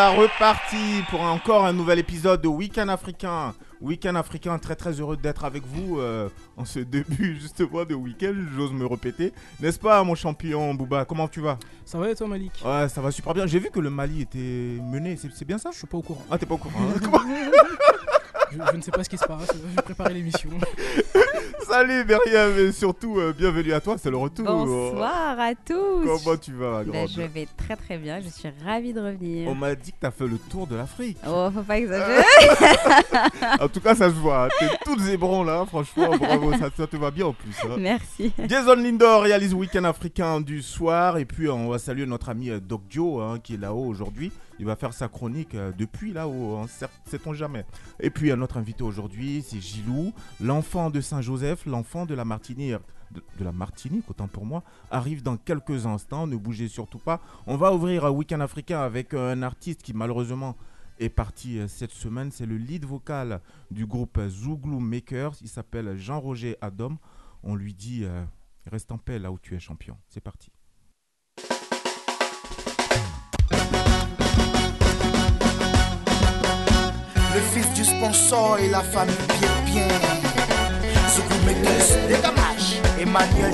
Voilà repartis pour encore un nouvel épisode de Week-end africain. Week-end africain, très très heureux d'être avec vous euh, en ce début justement de week-end, j'ose me répéter. N'est-ce pas mon champion Bouba Comment tu vas? Ça va et toi Malik? Ouais, ça va super bien. J'ai vu que le Mali était mené, c'est bien ça? Je suis pas au courant. Ah, t'es pas au courant hein Comment- Je, je ne sais pas ce qui se passe. J'ai préparé l'émission. Salut Myriam et surtout euh, bienvenue à toi, c'est le retour. Bonsoir à tous. Comment tu vas Ben, grande je vais très très bien, je suis ravie de revenir. On m'a dit que t'as fait le tour de l'Afrique. Oh, faut pas exagérer. En tout cas, ça se voit. hein. T'es toute zébron là, franchement, bravo, ça, ça te va bien en plus. hein. Merci. Jason Lindor réalise Week-end africain du soir. Et puis, on va saluer notre ami euh, Doc Joe hein, qui est là-haut aujourd'hui. Il va faire sa chronique euh, depuis là-haut, hein, sait-on jamais. Et puis, notre invité aujourd'hui, c'est Gilou, l'enfant de Saint-Joseph, l'enfant de la Martinique. Autant pour moi, arrive dans quelques instants. Ne bougez surtout pas. On va ouvrir un Week-end africain avec un artiste qui, malheureusement, est parti euh, cette semaine. C'est le lead vocal du groupe Zouglou Makers. Il s'appelle Jean-Roger Adom. On lui dit euh, reste en paix là où tu es champion. C'est parti. Le fils du sponsor et la famille. Soukou Mekes, les gamaches. Emmanuel?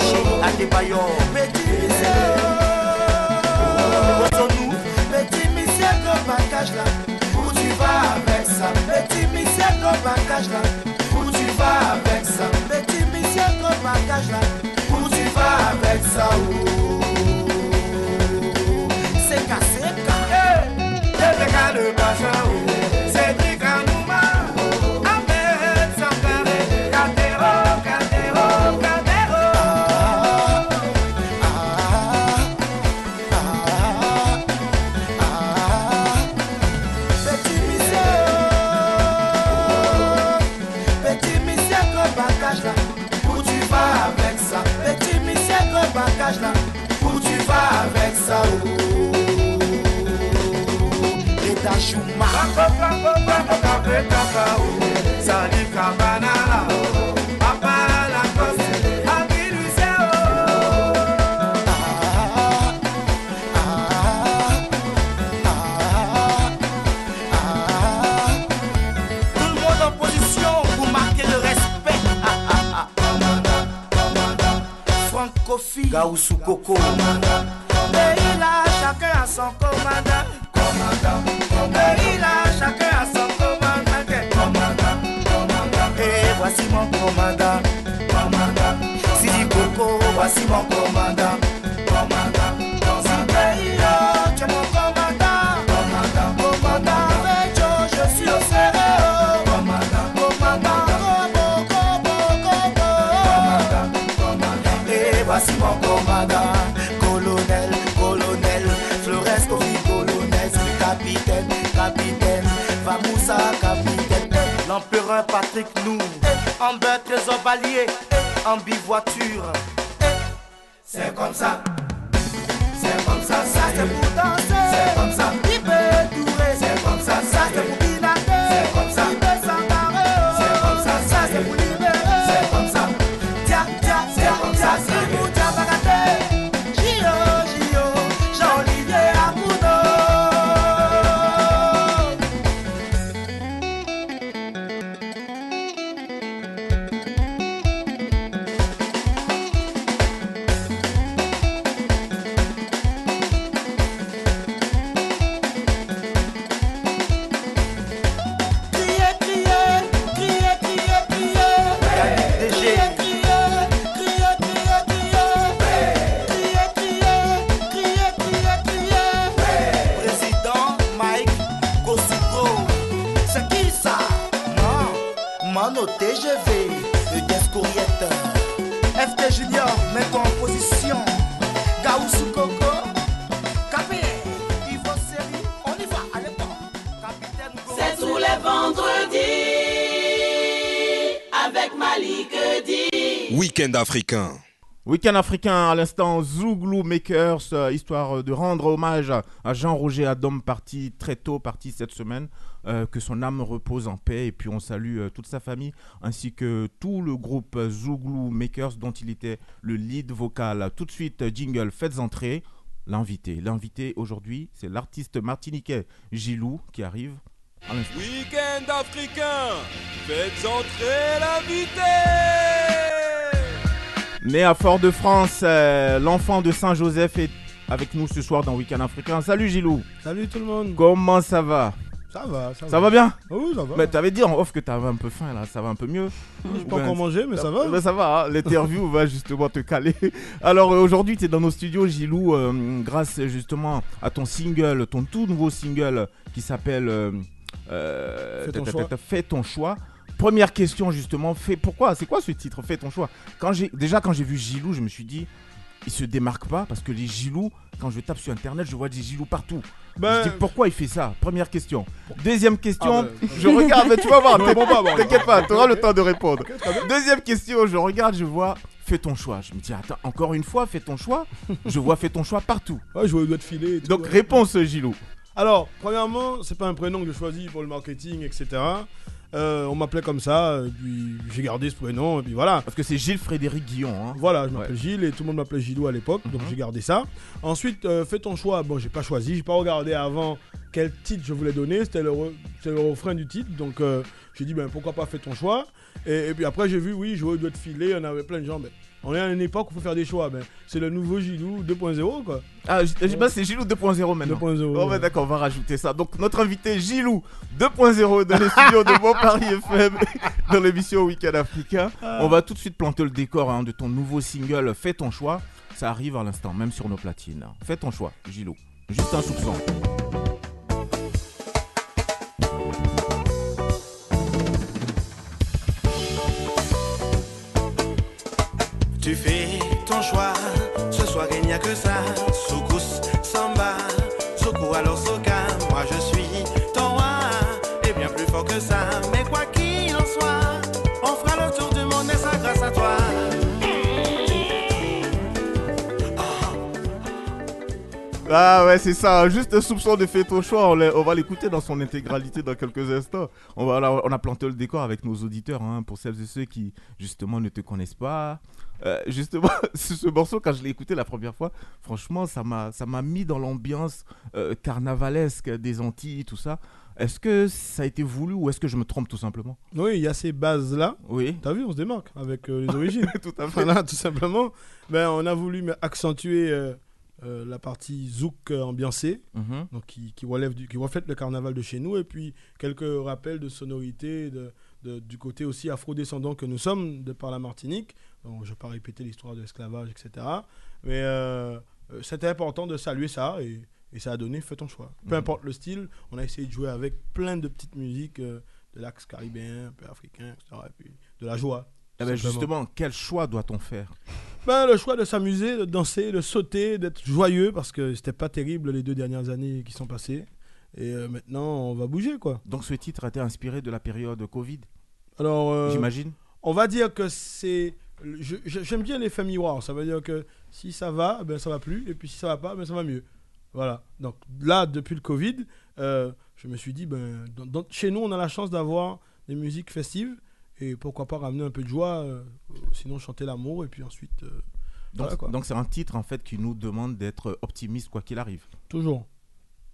Oh. Week-end africain. Week-end africain, à l'instant, Zouglou Makers, euh, histoire de rendre hommage à, Jean-Roger Adam, parti très tôt, parti cette semaine. euh, que son âme repose en paix. Et puis on salue euh, toute sa famille, ainsi que tout le groupe euh, Zouglou Makers, dont il était le lead vocal. Tout de suite, euh, jingle, faites entrer l'invité. L'invité aujourd'hui, c'est l'artiste martiniquais Gilou qui arrive. Week-end africain. Faites entrer l'invité. Né à Fort-de-France, euh, l'enfant de Saint-Joseph est avec nous ce soir dans Week-end africain. Salut Gilou, Salut tout le monde. comment ça va? Ça va, ça va. Ça va bien? Oui, ça va. Mais t'avais dit en off que t'avais un peu faim là, ça va un peu mieux. J'ai pas encore mangé, mais ça va. Ben, ça va, hein, l'interview va justement te caler. Alors euh, aujourd'hui, tu es dans nos studios, Gilou, euh, grâce justement à ton single, ton tout nouveau single qui s'appelle euh, ton choix. Fais ton choix. Première question justement, fais pourquoi C'est quoi ce titre Fais ton choix. Quand j'ai déjà quand j'ai vu Gilou, je me suis dit il se démarque pas parce que les Gilou, quand je tape sur internet, je vois des Gilou partout. Ben, Je dis pourquoi il fait ça? Première question. Deuxième question, Ah ben, je regarde, mais tu vas voir, t'inquiète pas, tu auras le temps de répondre. Deuxième question, je regarde, je vois, fais ton choix. Je me dis, attends, encore une fois, fais ton choix. Je vois, fais ton choix partout. Ouais, je vois le doigt de filet. et tout, Donc, ouais. réponse, Gilou. Alors, premièrement, c'est pas un prénom que j'ai choisi pour le marketing, etc. Euh, on m'appelait comme ça, et puis j'ai gardé ce prénom, et puis voilà. Parce que c'est Gilles Frédéric Guillon. Hein. Voilà, je m'appelle Gilles et tout le monde m'appelait Gilou à l'époque, donc Mhm. j'ai gardé ça. Ensuite, euh, fais ton choix. Bon, j'ai pas choisi, j'ai pas regardé avant quel titre je voulais donner. C'était le, re- le refrain du titre, donc euh, j'ai dit ben pourquoi pas fais ton choix. Et, et puis après j'ai vu, oui, jouer au doigt de filet, on avait plein de gens. Ben, on est à une époque où il faut faire des choix. Ben, c'est le nouveau Gilou 2.0 quoi. Ah, c'est Gilou 2.0 maintenant. 2.0. Oh, bah, d'accord, on va rajouter ça. Donc, notre invité Gilou 2.0 dans les studios de Bon Paris FM, dans l'émission Week-end Africain. On va tout de suite planter le décor hein, de ton nouveau single Fais ton choix. Ça arrive à l'instant, même sur nos platines. Fais ton choix, Gilou. Juste un soupçon. Tu fais ton choix, ce soir il n'y a que ça. Soukous, samba, soukou alors soka. Moi je suis ton roi, et bien plus fort que ça. Ah ouais, c'est ça. Juste un soupçon de Fais ton choix. On, va l'écouter dans son intégralité dans quelques instants. On, va, on a planté le décor avec nos auditeurs, hein, pour celles et ceux qui, justement, ne te connaissent pas. Euh, justement, ce, ce morceau, quand je l'ai écouté la première fois, franchement, ça m'a mis dans l'ambiance euh, carnavalesque des Antilles, tout ça. Est-ce que ça a été voulu ou est-ce que je me trompe tout simplement? Oui, il y a ces bases-là. Oui, T'as vu, on se démarque avec euh, les origines. tout à fait. voilà, tout simplement. Ben, on a voulu accentuer euh, euh, la partie zouk euh, ambiancée. Mhm. donc qui, qui relève du, qui reflète le carnaval de chez nous et puis quelques rappels de sonorités de, de- du côté aussi afro-descendant que nous sommes de par la Martinique. Donc, je ne vais pas répéter l'histoire de l'esclavage, etc. Mais euh, euh, c'était important de saluer ça et, et ça a donné Fais ton choix. Peu Mhm. importe le style, on a essayé de jouer avec plein de petites musiques euh, de l'axe caribéen, un peu africain, etc. Et puis de la joie. Eh ben, justement, quel choix doit-on faire? Ben, le choix de s'amuser, de danser, de sauter, d'être joyeux parce que c'était pas terrible les deux dernières années qui sont passées. Et euh, maintenant, on va bouger quoi. Donc ce titre a été inspiré de la période Covid, Alors, euh, j'imagine on va dire que c'est. J'aime bien l'effet miroir. Ça veut dire que si ça va, ben ça va plus. Et puis si ça va pas, ben ça va mieux. Voilà. Donc là, depuis le Covid, euh, je me suis dit, ben, dans- dans- chez nous, on a la chance d'avoir des musiques festives. Et pourquoi pas ramener un peu de joie, euh, sinon chanter l'amour. Et puis ensuite, euh, Donc Voilà, c'est un titre en fait qui nous demande d'être optimiste quoi qu'il arrive. toujours.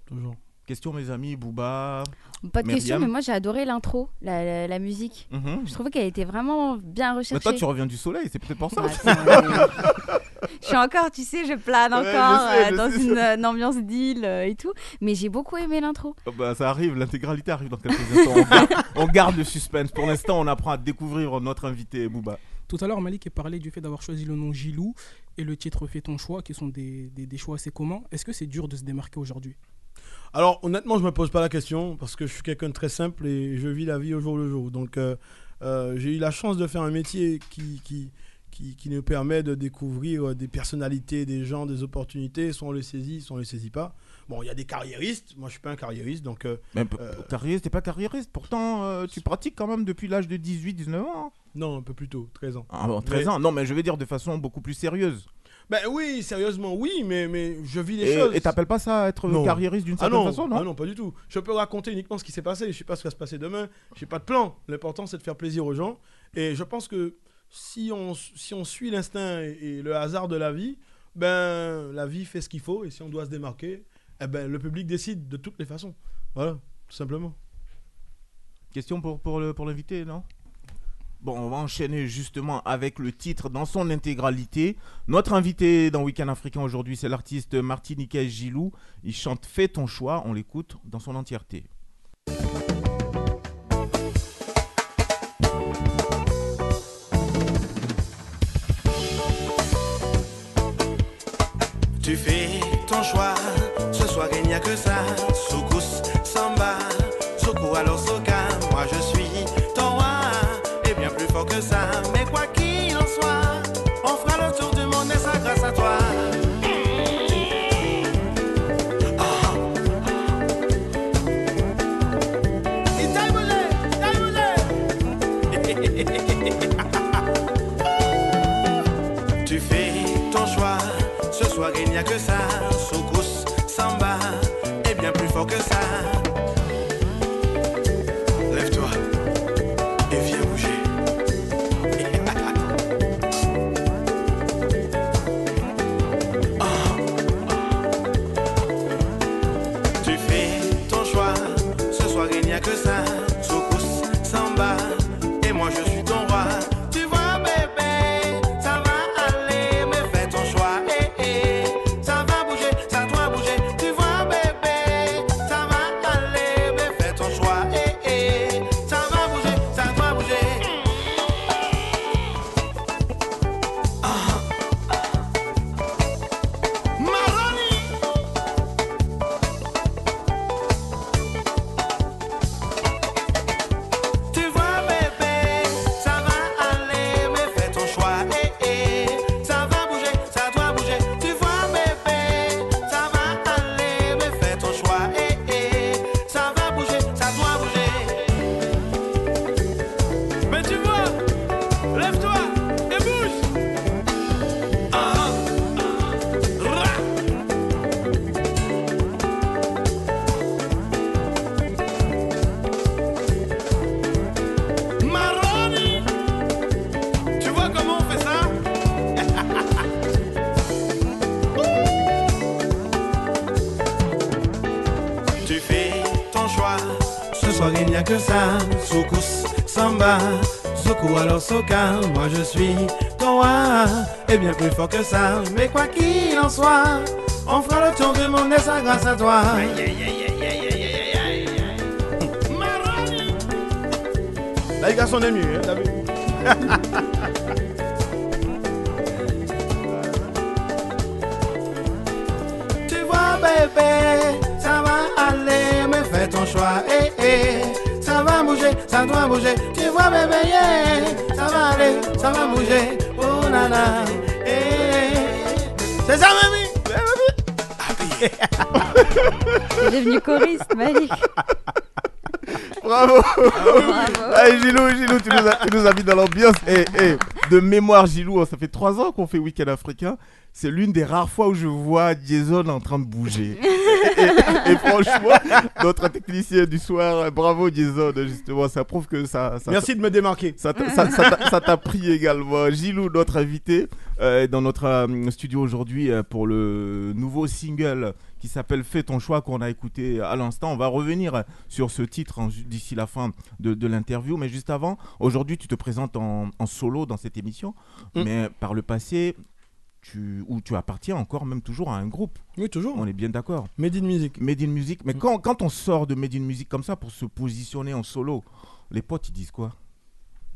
Toujours. Question mes amis, Booba. Pas de question, mais moi j'ai adoré l'intro, la, la- la musique. Mhm. Je trouvais qu'elle était vraiment bien Mais recherchée. toi tu reviens du soleil, c'est peut-être pour ça. je suis encore, tu sais, je plane Ouais, encore je sais, euh, je dans sais. une, euh, une ambiance d'île euh, et tout. Mais j'ai beaucoup aimé l'intro. Oh, bah, ça arrive, l'intégralité arrive dans quelques instants. On garde, on garde le suspense. Pour l'instant, on apprend à découvrir notre invité Booba. Tout à l'heure, Malik a parlé du fait d'avoir choisi le nom Gilou et le titre Fais ton choix, qui sont des, des- des choix assez communs. Est-ce que c'est dur de se démarquer aujourd'hui? Alors honnêtement, je me pose pas la question parce que je suis quelqu'un de très simple et je vis la vie au jour le jour. Donc euh, euh, j'ai eu la chance de faire un métier qui, qui, qui, qui nous permet de découvrir euh, des personnalités, des gens, des opportunités. Soit on les saisit, soit on les saisit pas. Bon, il y a des carriéristes. Moi, je suis pas un carriériste, donc euh, p- Euh, carriériste, t'es pas carriériste. Pourtant, euh, tu pratiques quand même depuis l'âge de 18-19 ans. non, un peu plus tôt, 13 ans. Ah, bon, 13 Mais- ans. Non, mais je vais dire de façon beaucoup plus sérieuse. Ben oui, sérieusement, oui, mais, mais je vis les Et choses. et t'appelles pas ça être Non. carriériste d'une Ah certaine non, façon, non ah non, pas du tout. Je peux raconter uniquement ce qui s'est passé. Je sais pas ce qui va se passer demain. J'ai pas de plan. L'important, c'est de faire plaisir aux gens. Et je pense que si on, si on suit l'instinct et, le hasard de la vie, ben la vie fait ce qu'il faut. Et si on doit se démarquer, eh ben le public décide de toutes les façons. Voilà, tout simplement. Question pour, pour le- pour l'invité, non? Bon, on va enchaîner justement avec le titre dans son intégralité. Notre invité dans Week-end Africain aujourd'hui, c'est l'artiste martiniquais Gilou. Il chante Fais ton choix. On l'écoute dans son entièreté. Tu fais ton choix, ce soir il n'y a que ça. Il ça. Soukous, samba Sokou alors soka Moi je suis ton roi Et bien plus fort que ça. Mais quoi qu'il en soit On fera le tour du monde et ça grâce à toi? Là, les garçons, on est mieux, hein, ça doit bouger. Tu vois, bébé, yeah. Ça va aller, ça va bouger. Oh, nana, eh, eh. C'est ça, mamie Eh, mamie T'es devenu choriste, Malik. Bravo Bravo. Allez, Gilou, Gilou, tu nous as, tu nous as mis dans l'ambiance. Et, et de mémoire, Gilou, ça fait trois ans qu'on fait Week-end africain. C'est l'une des rares fois où je vois Jason en train de bouger. Et, franchement, notre technicien du soir, bravo Jason, justement, ça prouve que ça, ça, Merci de me démarquer. ça t'a- pris également. Gilou, notre invité, euh, dans notre euh, studio aujourd'hui euh, pour le nouveau single qui s'appelle Fais ton choix qu'on a écouté à l'instant. On va revenir sur ce titre en- d'ici la fin de, de l'interview. Mais juste avant, aujourd'hui, tu te présentes en, en solo dans cette émission. Mm. Mais par le passé, tu, ou tu appartiens encore même toujours à un groupe. Oui, toujours. On est bien d'accord. Made in Music. Made in Music. Mais Mm. quand, quand on sort de Made in Music comme ça pour se positionner en solo, les potes ils disent quoi?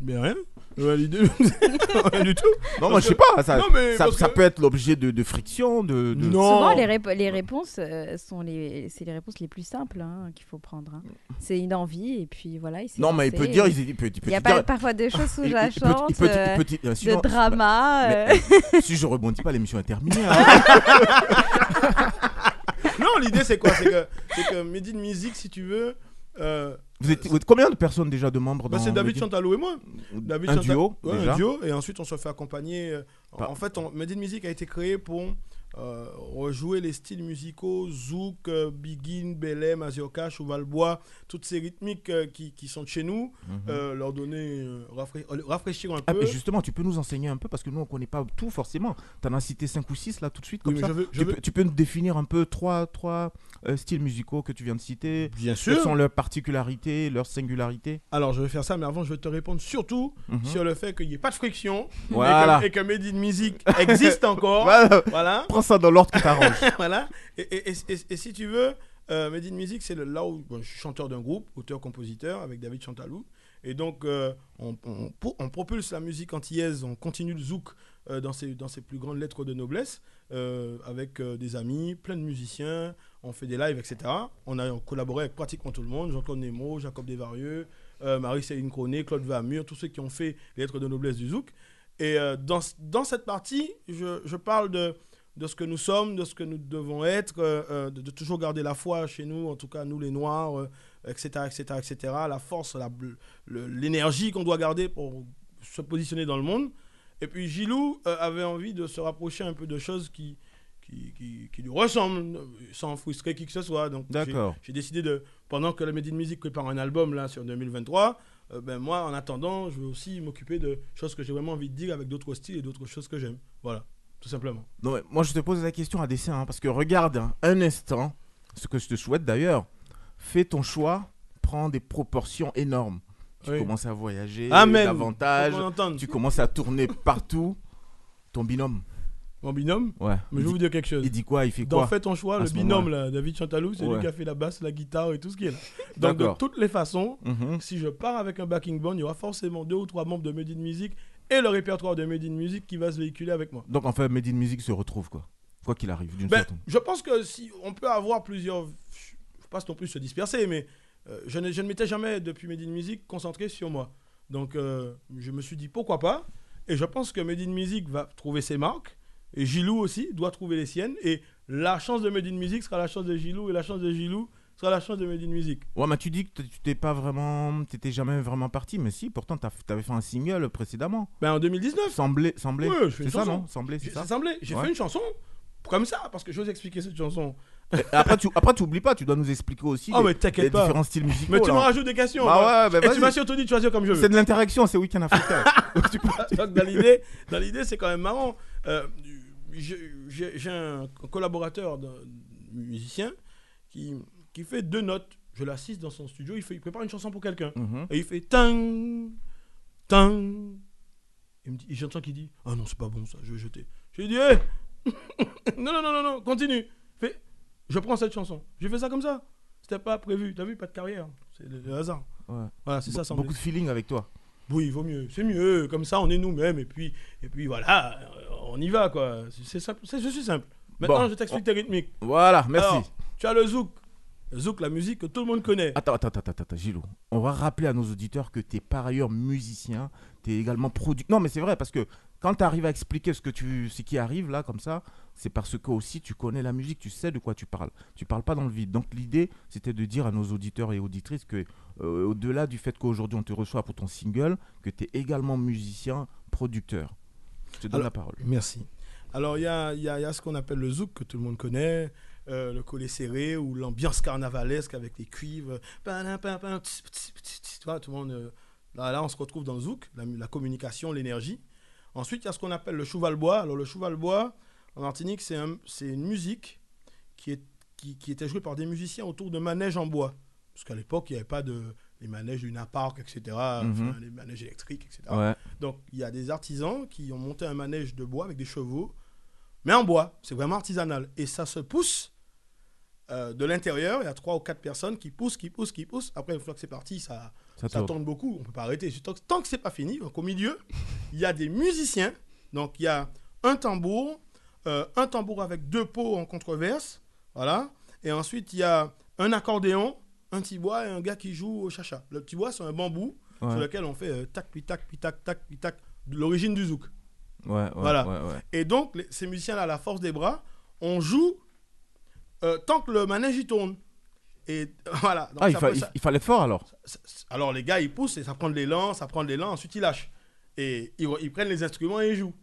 Mais rien. Ouais, l'idée. rien du tout. Non, moi je sais pas. Ça, Non, mais ça, parce ça que- peut être l'objet de, de friction, de. de- Non. Souvent, les, rép- les réponses euh, sont les, c'est les réponses les plus simples hein, qu'il faut prendre. hein. C'est une envie et puis voilà. Il s'est Non, mais il lancé. peut dire, il, il peut, il peut Il y a pas dire- parfois des choses sous il- la il peut- il chante, peut- il euh, peut te- sinon- de drama. Mais- euh. si je rebondis pas, l'émission est terminée. hein. Non, l'idée c'est quoi? C'est que, c'est que Made in Music, si tu veux. euh, vous, êtes, vous êtes combien de personnes déjà de membres bah, dans c'est David Chantalou et moi. David Un Chantal- duo Ouais, déjà. un duo. Et ensuite, on se fait accompagner. euh, En fait, on, Made in Music a été créé pour euh, rejouer les styles musicaux Zouk, euh, Begin, Belém, Mazioka, Chevalbois, toutes ces rythmiques euh, qui, qui sont de chez nous, Mhm. euh, leur donner, rafra- rafraîchir un Ah, peu. mais justement, tu peux nous enseigner un peu parce que nous on connaît pas tout forcément. Tu en as cité 5 ou 6 là tout de suite comme ça. je veux- je tu, veux- peux, tu peux nous définir un peu trois, trois styles musicaux que tu viens de citer Bien Quelles sûr. sont leurs particularités, leurs singularités? Alors, je vais faire ça, mais avant, je vais te répondre surtout Mhm. sur le fait qu'il n'y ait pas de friction Voilà. et, que, et que Made in Music existe encore. Voilà. voilà. Ça dans l'ordre que t'arranges. voilà. Et, si tu veux, euh, Made in Music, c'est là où je suis chanteur d'un groupe, auteur-compositeur, avec David Chantalou. Et donc, euh, on, propulse la musique antillaise, on continue le zouk euh, dans, ses, plus grandes lettres de noblesse, euh, avec des amis, plein de musiciens, on fait des lives, etc. On a collaboré avec pratiquement tout le monde, Jean-Claude Nemo, Jacob Desvarieux, Marie-Céline Cronet, Claude Vamur, tous ceux qui ont fait les lettres de noblesse du zouk. Et dans, cette partie, je parle de, de ce que nous sommes, de ce que nous devons être, euh, euh, de, de toujours garder la foi chez nous, en tout cas nous les Noirs, euh, etc., etc., etc., la force, la- l'énergie qu'on doit garder pour se positionner dans le monde. Et puis Gilou euh, avait envie de se rapprocher un peu de choses qui, qui, qui, qui lui ressemblent, sans frustrer qui que ce soit. Donc j'ai- décidé de, pendant que le Made in Music prépare un album là sur 2023, euh, ben moi en attendant, je vais aussi m'occuper de choses que j'ai vraiment envie de dire avec d'autres styles et d'autres choses que j'aime. Voilà, tout simplement. Non, mais moi je te pose la question à dessin hein, parce que regarde hein, un instant, ce que je te souhaite d'ailleurs, fais ton choix, prends des proportions énormes. Tu Oui. commences à voyager Amen. davantage, tu commences à tourner partout. Ton binôme, Mon binôme, ouais. mais je vais vous dire quelque chose. il dit quoi? Il fait Dans quoi Fais ton choix, le binôme là, David Chantalou, c'est Ouais. lui qui a fait la basse, la guitare et tout ce qui est là. Donc de toutes les façons, Mhm. si je pars avec un backing band, il y aura forcément deux ou trois membres de Made in Music et le répertoire de Made in Music qui va se véhiculer avec moi. Donc en fait, Made in Music se retrouve quoi Quoi qu'il arrive, d'une Ben, certaine. je pense que si on peut avoir plusieurs, je faut pas non plus se disperser, mais euh, je, ne, je ne m'étais jamais depuis Made in Music concentré sur moi. Donc euh, je me suis dit pourquoi pas, et je pense que Made in Music va trouver ses marques, et Gilou aussi doit trouver les siennes, et la chance de Made in Music sera la chance de Gilou, et la chance de Gilou sera la chance de Made in Music. Ouais, mais tu dis que tu t'es pas vraiment, t'étais jamais vraiment parti, mais si, pourtant t'as- t'avais fait un single précédemment. Ben en 2019, Semblait, semblait. Ouais, c'est une ça non? Semblait, c'est ça? semblé, j'ai Ouais. fait une chanson comme ça, parce que j'ose expliquer cette chanson. Après, tu, après, tu oublies pas, tu dois nous expliquer aussi Oh les, mais les t'inquiète pas. différents styles musicaux. Mais tu me rajoutes des questions. Bah ouais, bah Et tu m'as surtout dit de choisir comme je veux. C'est de l'interaction, c'est Week-end africain. Donc, tu dans l'idée, dans l'idée, c'est quand même marrant. Euh, j'ai- un collaborateur d'un musicien qui, qui fait deux notes. Je l'assiste dans son studio, il, fait, il prépare une chanson pour quelqu'un. Mhm. Et il fait tang, tang. Il me dit, et j'entends qu'il dit, ah non, c'est pas bon ça, je vais jeter. Je lui dis, hé Non, non, non, non, non, continue. Fait, je prends cette chanson. J'ai fait ça comme ça. C'était pas prévu. T'as vu, pas de carrière. C'est le, hasard. Ouais. Voilà, c'est ça, sans Beaucoup de feeling avec toi. oui, il vaut mieux. C'est mieux. Comme ça, on est nous-mêmes. Et puis, et puis voilà, euh, on y va, quoi. C'est- simple. Je suis simple. Maintenant, Bon. je t'explique tes rythmiques. Voilà, merci. Alors, tu as le zouk. Zouk, la musique que tout le monde connaît. Attends, attends, attends, attends, Gilou. On va rappeler à nos auditeurs que tu es par ailleurs musicien, tu es également producteur. Non, mais c'est vrai, parce que quand tu arrives à expliquer ce, que tu, ce qui arrive là, comme ça, c'est parce que aussi tu connais la musique, tu sais de quoi tu parles. Tu parles pas dans le vide. Donc l'idée, c'était de dire à nos auditeurs et auditrices que, euh, au-delà du fait qu'aujourd'hui on te reçoit pour ton single, que tu es également musicien, producteur. Je te donne Alors- la parole. Merci. Alors, il y a, il y a- il y a ce qu'on appelle le zouk que tout le monde connaît, euh, le collet serré ou l'ambiance carnavalesque avec les cuivres. Tout le monde. euh, là, là, on se retrouve dans le zouk, la, la communication, l'énergie. Ensuite, il y a ce qu'on appelle le cheval-bois. Alors, le cheval-bois, en Martinique, c'est un- une musique qui, est, qui, qui était jouée par des musiciens autour de manèges en bois. Parce qu'à l'époque, il n'y avait pas de les manèges du Park, etc., Mhm. enfin, les manèges électriques, etc. Ouais. Donc, il y a des artisans qui ont monté un manège de bois avec des chevaux, mais en bois. C'est vraiment artisanal. Et ça se pousse euh, de l'intérieur, il y a trois ou quatre personnes qui poussent, qui poussent, qui poussent. Après, une fois que c'est parti, ça, Ça ça tourne. beaucoup. On peut pas arrêter. Tant, que- c'est pas fini, donc au milieu, il y a des musiciens. Donc il y a un tambour, euh, un tambour avec deux pots en contreverse, voilà. Et ensuite il y a un accordéon, un tibois et un gars qui joue au chacha. Le tibois c'est un bambou Ouais. sur lequel on fait euh, tac puis tac puis tac tac puis tac, de l'origine du zouk. Ouais, ouais, Voilà. Et donc, les- ces musiciens-là, à la force des bras, on joue euh, tant que le manège il tourne. Et voilà. Donc, Ah, il, fa- peut- il- ça- il fallait fort alors. alors, les gars, ils poussent et ça prend de l'élan, ça prend de l'élan, ensuite ils lâchent. Et ils, re- ils prennent les instruments et ils jouent.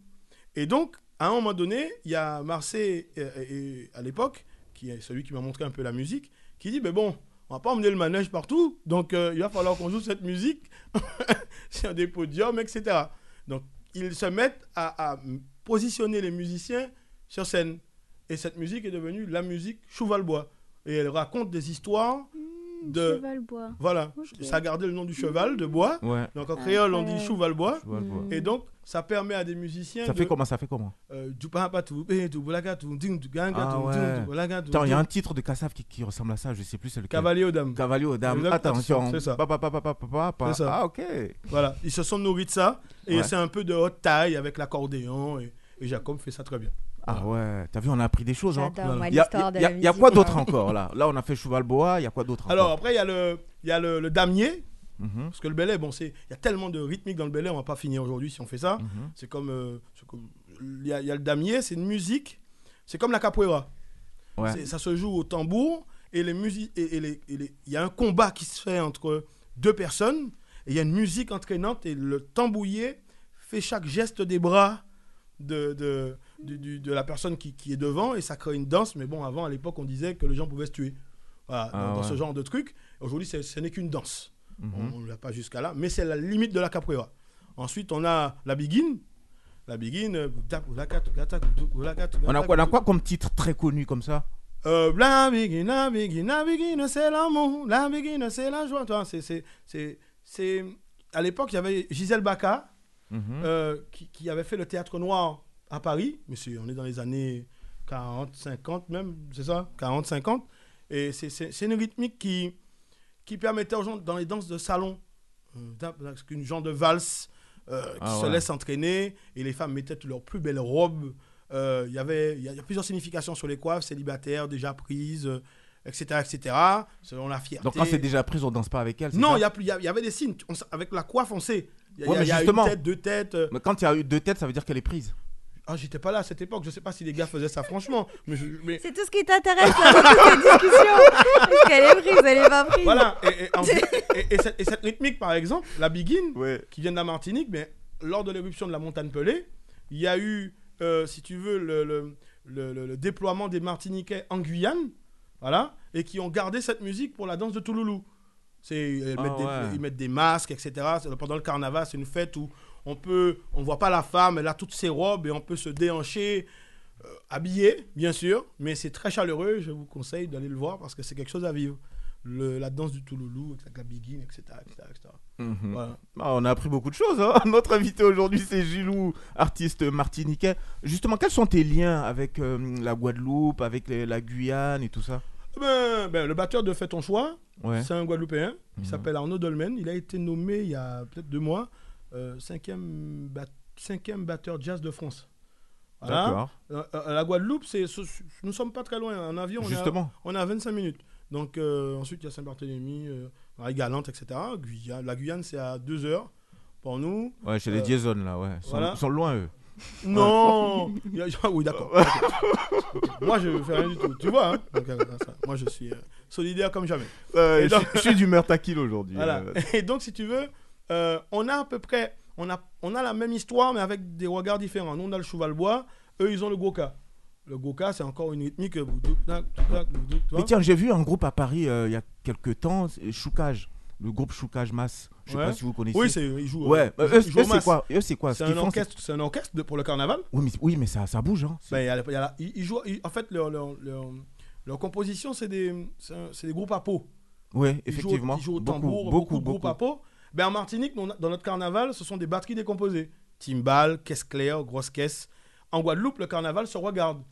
Et donc, à un moment donné, il y a Marseille, euh, euh, à l'époque, qui est celui qui m'a montré un peu la musique, qui dit, mais bon, on va pas emmener le manège partout, donc euh, il va falloir qu'on joue cette musique sur des podiums, etc. Donc, ils se mettent à, à positionner les musiciens sur scène. Et cette musique est devenue la musique Chouvalbois. Et elle raconte des histoires de... Cheval bois. Voilà, ça a gardé le nom du cheval de bois. Ouais. Donc en créole, on dit chouval-bois. Et donc, ça permet à des musiciens. Ça de- fait comment Ça fait comment? Euh, du papa, tout, tout, boulaga, tout, ding, tout, ganga, Ah tout, ouais. ding, tout, boulaga, tout, Attends, il y a un titre de Kassav qui, qui ressemble à ça, je sais plus c'est lequel. Cavalier aux dames. Cavalier aux dames. Attention. c'est ça. Pa, pa, pa, pa, pa, pa, pa, pa. C'est ça. Ah, ok. Voilà, ils se sont nourris de ça. Et Ouais. c'est un peu de haute taille avec l'accordéon. Et, et Jacob fait ça très bien. Ah ouais, t'as vu, on a appris des choses. Hein. Moi, Il y a, l'histoire de il y a- la il y a musique. quoi d'autre encore là? Là, on a fait Cheval Boa, il y a quoi d'autre Alors encore? après, il y a le, il y a le, le damier. Mhm, Parce que le belay, bon, c'est, il y a tellement de rythmique dans le belay, on va pas finir aujourd'hui si on fait ça. mhm. C'est comme, euh, c'est comme- il y, a, il y a le damier, c'est une musique. C'est comme la capoeira. Ouais. C'est- Ça se joue au tambour et les musiques et, et les- et les- il y a un combat qui se fait entre deux personnes et il y a une musique entraînante et le tambouiller fait chaque geste des bras de, de, du- du- de la personne qui, qui est devant et ça crée une danse. Mais bon, avant à l'époque on disait que les gens pouvaient se tuer. Voilà, Ah dans, ce genre de truc. Aujourd'hui, c'est- ce n'est qu'une danse. Mhm. On ne l'a pas jusqu'à là, mais c'est la limite de la capoeira. Ensuite, on a la biguine. La biguine. euh, On a quoi, on a quoi comme titre très connu comme ça? Euh, la biguine, la biguine, la biguine, c'est l'amour, la biguine, c'est la joie. Toi, c'est, c'est, c'est, c'est- À l'époque, il y avait Gisèle Bacca Mhm. euh, qui, qui avait fait le théâtre noir à Paris. C'est- on est dans les années 40, 50 même, c'est ça 40, 50. Et c'est, une rythmique qui, qui permettait aux gens, dans les danses de salon, euh, une genre de valse euh, qui Ah se ouais. laisse entraîner. Et les femmes mettaient leurs plus belles robes. Euh, il y avait, il y, y a plusieurs significations sur les coiffes, célibataires, déjà prises, euh, etc., etc., selon la fierté. Donc quand c'est déjà pris, on danse pas avec elle Non, il y, y avait des signes. On avec la coiffe, on sait. Il y a, Ouais, il y a- mais il y a justement. une tête, deux têtes. Mais quand il y a eu deux têtes, ça veut dire qu'elle est prise. Ah, j'étais pas là à cette époque. Je sais pas si les gars faisaient ça, franchement. Mais, je- mais C'est tout ce qui t'intéresse là, cette discussion. Est-ce qu'elle est prise, elle est pas prise voilà. Et, et, en plus- et- et cette, et cette rythmique, par exemple, la biguine, Ouais. qui vient de la Martinique, mais lors de l'éruption de la montagne Pelée, il y a eu, euh, si tu veux, le, le- le- le- le déploiement des Martiniquais en Guyane, voilà, et qui ont gardé cette musique pour la danse de Touloulou. C'est, ils, Ah mettent des, ouais. ils mettent des masques, etc. Pendant le carnaval, c'est une fête où on peut, on voit pas la femme, elle a toutes ses robes et on peut se déhancher, euh, habillé, bien sûr, mais c'est très chaleureux. Je vous conseille d'aller le voir parce que c'est quelque chose à vivre. Le- la danse du Touloulou, avec la biguine, etc. etc., etc. Voilà. Ah, on a appris beaucoup de choses. hein. Notre invité aujourd'hui, c'est Gilou, artiste martiniquais. Justement, quels sont tes liens avec euh, la Guadeloupe, avec les- la Guyane et tout ça? Ben, ben, le batteur de Fais ton choix, Ouais. c'est un Guadeloupéen. Il Mhm. s'appelle Arnaud Dolmen. Il a été nommé il y a peut-être deux mois euh, cinquième, bat- cinquième batteur jazz de France. Voilà. D'accord. Euh, euh, la Guadeloupe, c'est, ce- nous ne sommes pas très loin. En avion, on, Justement. on à 25 minutes. Donc euh, ensuite, il y a Saint-Barthélemy, Marie-Galante, etc. Guyane, la Guyane, c'est à deux heures pour nous. Ouais, chez les Euh, Diazon, là, ouais. Ils sont, voilà. ils sont loin, eux. Non Il y a- Oui, d'accord. Moi, je ne fais rien du tout. Tu vois, hein Donc, ça, Moi, je suis euh, solidaire comme jamais. Euh, Et je, donc- je suis d'humeur taquille aujourd'hui. Voilà. euh. Et donc, si tu veux, euh, on a à peu près, on a, on a la même histoire, mais avec des regards différents. Nous, on a le cheval-bois, eux, ils ont le goka. Le goka, c'est encore une rythmique. euh, Mais tiens, j'ai vu un groupe à Paris euh, il y a quelques temps, Choukage, le groupe Choukage Mass. Je sais Ouais. pas si vous connaissez. Oui, c'est, ils jouent. Ouais, euh, eux, c'est quoi Eux, c'est quoi Ce C'est un orchestre, c'est un orchestre pour le carnaval. Oui, mais, oui, mais ça, ça bouge, hein. Ben, il y a y a la- ils, jouent, ils- en fait, leur, leur, leur, leur composition, c'est des, c'est des groupes à peau. Oui, effectivement. Ils jouent au beaucoup, tambour, beaucoup, beaucoup, de groupes beaucoup. à peau. Ben, en Martinique, dans notre carnaval, ce sont des batteries décomposées. Timbales, caisse claire, grosse caisse. En Guadeloupe, le carnaval se regarde.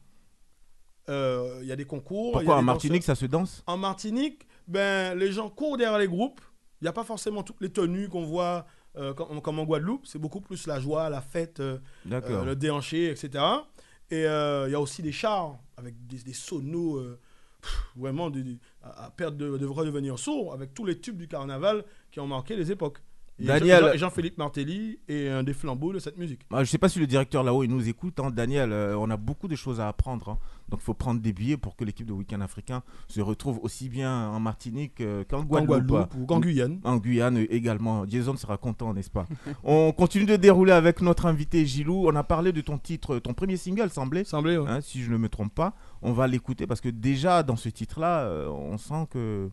euh, il y a des concours. il y a Pourquoi des en Martinique, danseurs. ça se danse? En Martinique, ben, les gens courent derrière les groupes. Il n'y a pas forcément toutes les tenues qu'on voit euh, comme, comme en Guadeloupe. C'est beaucoup plus la joie, la fête, euh, le déhanché, etc. Et il y a aussi des chars avec des, des sonos vraiment à, de, de redevenir sourd avec tous les tubes du carnaval qui ont marqué les époques. Daniel- Jean- Jean-Philippe Martelly est un des flambeaux de cette musique. Ah, je sais pas si le directeur là-haut il nous écoute, hein. Daniel. euh, on a beaucoup de choses à apprendre, hein. donc il faut prendre des billets pour que l'équipe de Week-end africain se retrouve aussi bien en Martinique euh, qu'en En Guadeloupe. Guadeloupe ou en Guyane. En Guyane euh, également. Jason sera content, n'est-ce pas? On continue de dérouler avec notre invité Gilou. On a parlé de ton titre, ton premier single, semblait, Semblait, ouais. hein, si je ne me trompe pas. On va l'écouter parce que déjà dans ce titre-là, euh, on sent que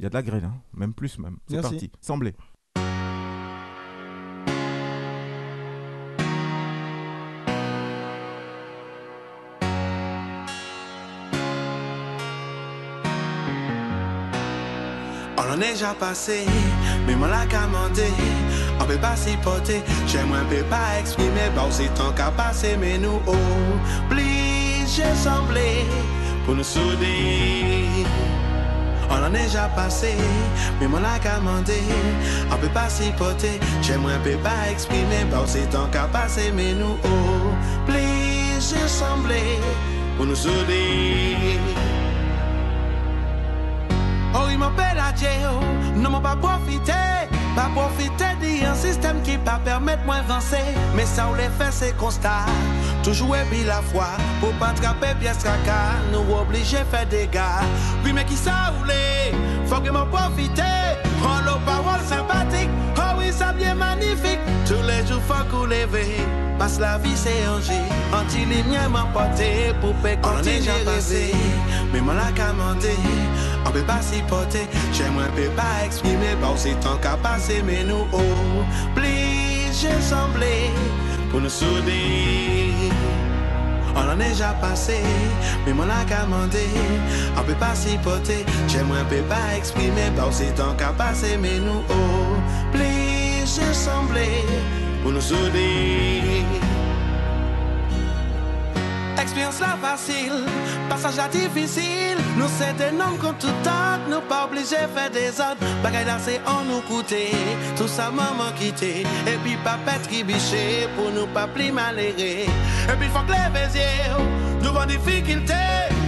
il y a de la graine, hein. même plus même. C'est parti. Semblait. Est déjà passé, mais moi la commandé. On peut pas s'y porter, j'aimerais peut pas exprimer. Bon, c'est tant qu'à passer, mais nous obligés semblé pour nous souder. On est déjà passé, mais moi la commandé. On peut pas s'y porter, j'aimerais peut pas exprimer. Bon, c'est tant qu'à passer, mais nous obligés semblé pour nous souder. M'appelle à non m'a pas profité, pas profité d'un système qui pas permettre moi avancer. Mais ça ou les faire c'est constat, toujours et puis la foi, pour pas attraper pièce caca, nous obligés faire des gars. Oui mais qui ça ou les, faut que m'en profiter, prends nos paroles sympathiques, oh oui ça bien magnifique, tous les jours faut qu'on lever. Parce la vie c'est un G, anti-ligne m'emporter pour continuer à passer. Mais moi la commandé, on peut pas s'y porter. J'aimerais peut pas exprimer, c'est tant qu'à passer, mais nous obligés sembler pour nous souder. On en est déjà passé, mais moi la commandé, on peut pas s'y porter. J'aimerais pas exprimer, c'est tant qu'à passer, mais nous obligés sembler pour nous souder. Expérience la facile, passage la difficile. Nous c'est des noms comme tout temps, nous pas obligés faire des ordres. Bagaille là c'est on nous coûter, tout ça maman quitté. Et puis papa tribiché pour nous pas plus malheureux. Et puis faut que les yeux, devant difficulté.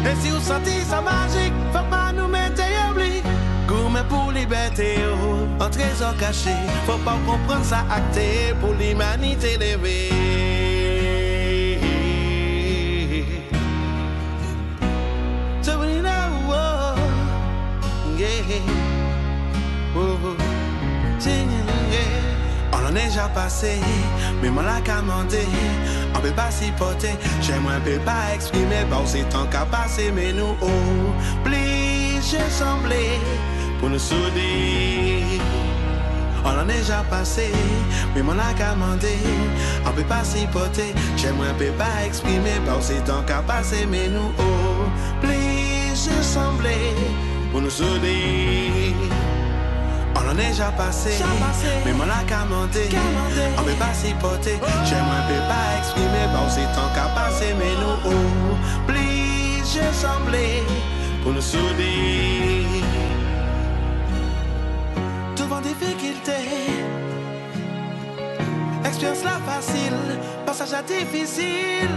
Et si vous sentez ça magique, faut pas nous mettre oubli. Gourmet pour liberté, oh, en trésor caché. Faut pas comprendre ça acté pour l'humanité levée. On en est déjà passé, mais moi la commandé, on peut pas s'y porter. J'aimerais peut pas exprimer, bon c'est tant qu'à passer, mais nous obligés sembler pour nous souder. On en est déjà passé, mais mon a commandé. On peut pas s'y porter, j'aimerais peut pas exprimer. Bon, c'est tant qu'à passer, mais nous obligés sembler pour nous souder. Déjà passé, mais mon a commandé. On peut pas s'y porter, j'aimerais peut pas exprimer. Bon, c'est tant qu'à passer, mais nous obligés sembler pour nous souder devant difficulté. Expérience la facile, passage à difficile.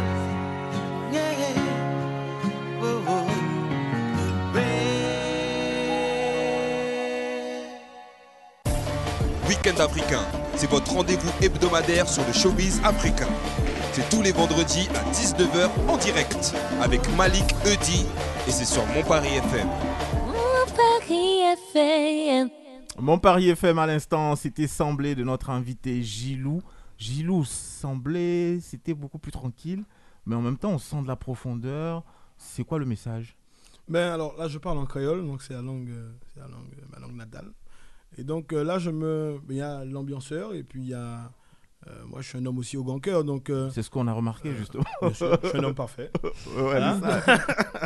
Africain, c'est votre rendez-vous hebdomadaire sur le showbiz africain. C'est tous les vendredis à 19h en direct avec Malik Eudi et c'est sur Mon Paris FM. Mon Paris FM. Mon FM à l'instant, c'était semblé de notre invité Gilou. Gilou semblait, c'était beaucoup plus tranquille, mais en même temps, on sent de la profondeur. C'est quoi le message? Ben alors là, je parle en créole, donc c'est la langue, euh, c'est la langue, ma langue natale. Et donc euh, là, je me, il y a l'ambianceur et puis il y a, euh, moi, je suis un homme aussi au grand cœur, donc euh, C'est ce qu'on a remarqué justement. bien sûr, je suis un homme parfait. Hein.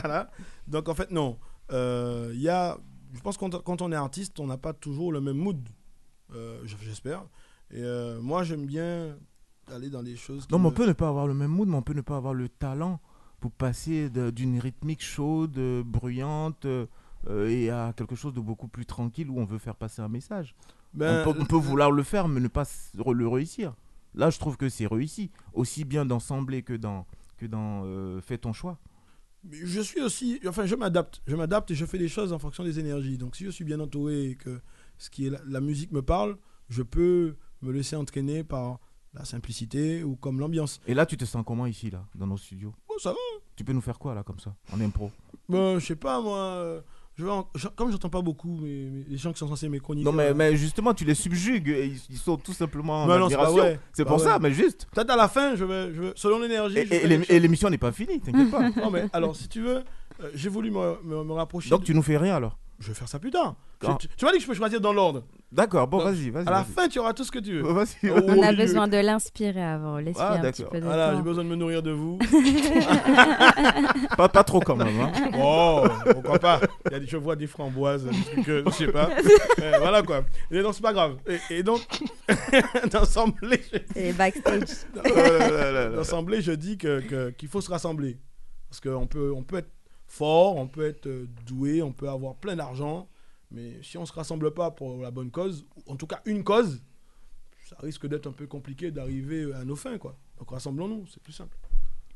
Voilà. Donc en fait, non. Il y a, je pense que quand, on est artiste, on n'a pas toujours le même mood. J'espère. Et moi, j'aime bien aller dans des choses. Non, mais on peut ne pas avoir le même mood, mais on peut ne pas avoir le talent pour passer d'une rythmique chaude, bruyante, et à quelque chose de beaucoup plus tranquille où on veut faire passer un message. Ben, on, peut, on peut vouloir le faire, mais ne pas le réussir. Là, je trouve que c'est réussi, aussi bien dans Semblé que dans, que dans euh, Fais ton choix. je suis aussi, enfin, je m'adapte. Je m'adapte et je fais des choses en fonction des énergies. Donc, si je suis bien entouré et que ce qui est la, la musique me parle, je peux me laisser entraîner par la simplicité ou comme l'ambiance. Et là, tu te sens comment ici, là, dans nos studios? Bon, ça va. Tu peux nous faire quoi, là, comme ça, en impro? Ben, je sais pas, moi. Euh, Je en- je- Comme j'entends pas beaucoup mais, mais les gens qui sont censés chroniques. Non, mais, mais justement, tu les subjugues, et ils, ils sont tout simplement en Mais non, c'est pas admiration. C'est pour ça, mais juste. Peut-être à la fin, je vais, je vais- selon l'énergie. Et, l'émission n'est pas finie, t'inquiète pas. Non, mais alors, si tu veux, euh, j'ai voulu me, me- me rapprocher. Donc, de- tu nous fais rien, alors Je vais faire ça plus tard. Je- tu tu m'as dit que je peux choisir dans l'ordre. D'accord, bon, vas-y, vas-y. À la fin, tu auras tout ce que tu veux. On a besoin de l'inspirer avant. Laisse-lui Ah, un petit d'accord. peu de Voilà, j'ai besoin de me nourrir de vous. Pas, pas trop quand même. Hein. Oh, pourquoi pas Il y a des, Je vois des framboises, que- je sais pas. Euh, voilà quoi. Et donc, c'est pas grave. Et, et donc, je... Et backstage. d'emblée, je dis que- que- qu'il faut se rassembler. Parce qu'on peut, on peut être fort, on peut être euh, doué, on peut avoir plein d'argent. Mais si on se rassemble pas pour la bonne cause, ou en tout cas une cause, ça risque d'être un peu compliqué d'arriver à nos fins. quoi. Donc rassemblons-nous, c'est plus simple.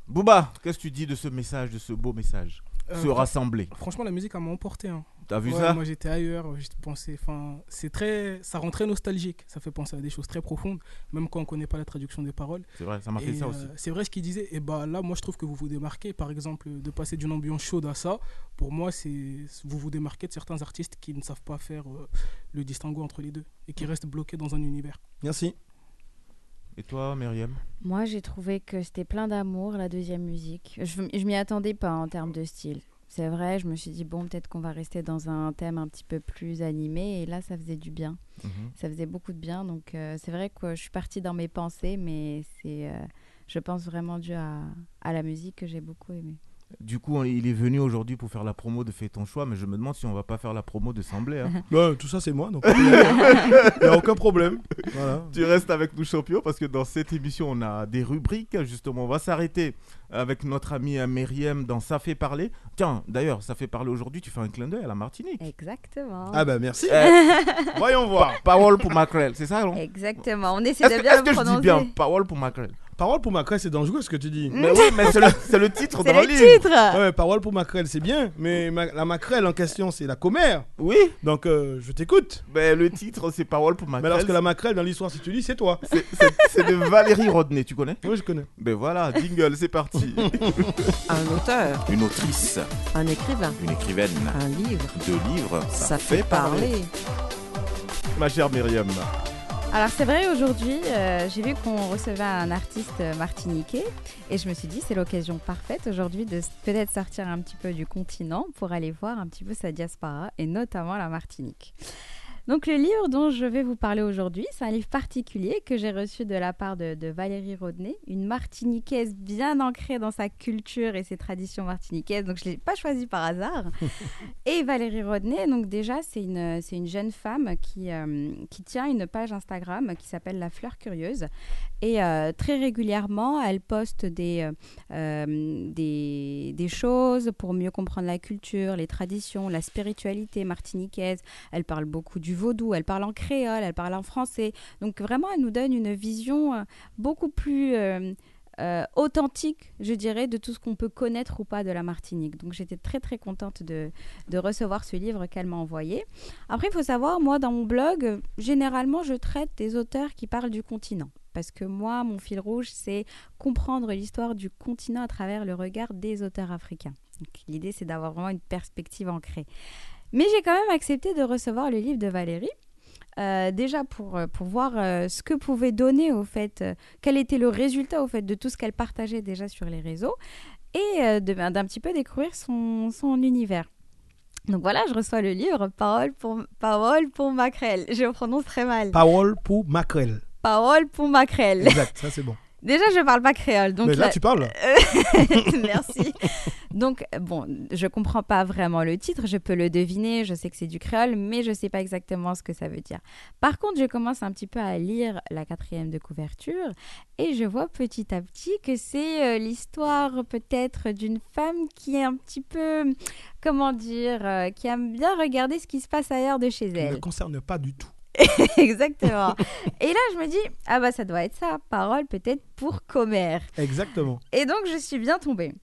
Booba, qu'est-ce que tu dis de ce message, de ce beau message? Euh, Se rassembler. Franchement, la musique, elle m'a emporté. hein. T'as vu Ouais, ça Moi, j'étais ailleurs. Je pensais, enfin, c'est très, ça rend très nostalgique. Ça fait penser à des choses très profondes, même quand on connaît pas la traduction des paroles. C'est vrai, ça m'a fait euh. C'est vrai ce qu'il disait. Et bah là, moi, je trouve que vous vous démarquez. Par exemple, de passer d'une ambiance chaude à ça. Pour moi, c'est vous vous démarquez de certains artistes qui ne savent pas faire euh, le distinguo entre les deux et qui restent bloqués dans un univers. Merci. Et toi, Myriam? Moi, j'ai trouvé que c'était plein d'amour, la deuxième musique. Je, je m'y attendais pas en termes de style. C'est vrai, je me suis dit, bon, peut-être qu'on va rester dans un thème un petit peu plus animé. Et là, ça faisait du bien. Mhm. Ça faisait beaucoup de bien. Donc, euh, c'est vrai que je suis partie dans mes pensées, mais c'est, euh, je pense, vraiment dû à, à la musique que j'ai beaucoup aimée. Du coup, on- il est venu aujourd'hui pour faire la promo de Fais ton choix, mais je me demande si on va pas faire la promo de Semblé. hein. Bah, tout ça, c'est moi, donc il n'y a aucun problème. Voilà. tu restes avec nous, champion, parce que dans cette émission, on a des rubriques. Justement, on va s'arrêter avec notre amie euh, Myriam dans Ça fait parler. Tiens, d'ailleurs, Ça fait parler aujourd'hui, tu fais un clin d'œil à la Martinique. Exactement. Ah bah merci. Eh, Voyons voir. pa- parole pour Macrel, c'est ça, non? Exactement. On essaie de que, bien est-ce le que je dis bien Parole pour Macrel Parole pour Macrel, c'est dangereux ce que tu dis. Mais oui, mais c'est le, titre C'est dans le le livre. titre. Ouais, parole pour Macrel, c'est bien, mais ma- la Macrel en question, c'est la commère. Oui, Donc euh, je t'écoute. mais le titre, c'est Parole pour Mais Macrel. lorsque la Macrel dans l'histoire, si tu lis, c'est toi. C'est- c'est c'est de Valérie Rodney, tu connais? Oui, je connais. Ben voilà, jingle, c'est parti. Un auteur, Une autrice, un écrivain, une écrivaine, un livre, deux livres, ça, fait parler. Ma chère Myriam. Alors c'est vrai aujourd'hui, euh, j'ai vu qu'on recevait un artiste martiniquais et je me suis dit c'est l'occasion parfaite aujourd'hui de peut-être sortir un petit peu du continent pour aller voir un petit peu sa diaspora et notamment la Martinique. Donc le livre dont je vais vous parler aujourd'hui, c'est un livre particulier que j'ai reçu de la part de, de Valérie Rodney, une martiniquaise bien ancrée dans sa culture et ses traditions martiniquaises. Donc je ne l'ai pas choisi par hasard. et Valérie Rodney, donc déjà c'est une, une jeune femme qui, euh, qui tient une page Instagram qui s'appelle La Fleur Curieuse. Et euh, très régulièrement, elle poste des, euh, des, des choses pour mieux comprendre la culture, les traditions, la spiritualité martiniquaise. Elle parle beaucoup du elle parle en créole, elle parle en français. Donc vraiment, elle nous donne une vision euh, beaucoup plus euh, euh, authentique, je dirais, de tout ce qu'on peut connaître ou pas de la Martinique. Donc j'étais très très contente de, de recevoir ce livre qu'elle m'a envoyé. Après, il faut savoir, moi, dans mon blog, généralement, je traite des auteurs qui parlent du continent. Parce que moi, mon fil rouge, c'est comprendre l'histoire du continent à travers le regard des auteurs africains. L'idée, c'est d'avoir vraiment une perspective ancrée. Mais j'ai quand même accepté de recevoir le livre de Valérie. euh, déjà pour, euh, pour voir euh, ce que pouvait donner au fait, euh, quel était le résultat au fait de tout ce qu'elle partageait déjà sur les réseaux et ben, d'un petit peu découvrir son, son univers. Donc voilà, je reçois le livre Parole pour, Parole pour Macrel. Je le prononce très mal. Parole pour Macrel. Parole pour Macrel. Exact, ça c'est bon. Déjà, je parle pas créole. Donc mais là, tu parles. Merci. Donc, bon, je comprends pas vraiment le titre, je peux le deviner, je sais que c'est du créole, mais je sais pas exactement ce que ça veut dire. Par contre, je commence un petit peu à lire la quatrième de couverture et je vois petit à petit que c'est euh, l'histoire peut-être d'une femme qui est un petit peu, comment dire, euh, qui aime bien regarder ce qui se passe ailleurs de chez ne elle. concerne pas du tout. Exactement. et là, je me dis, ah bah ça doit être ça, parole peut-être pour commère. Exactement. Et donc, je suis bien tombée.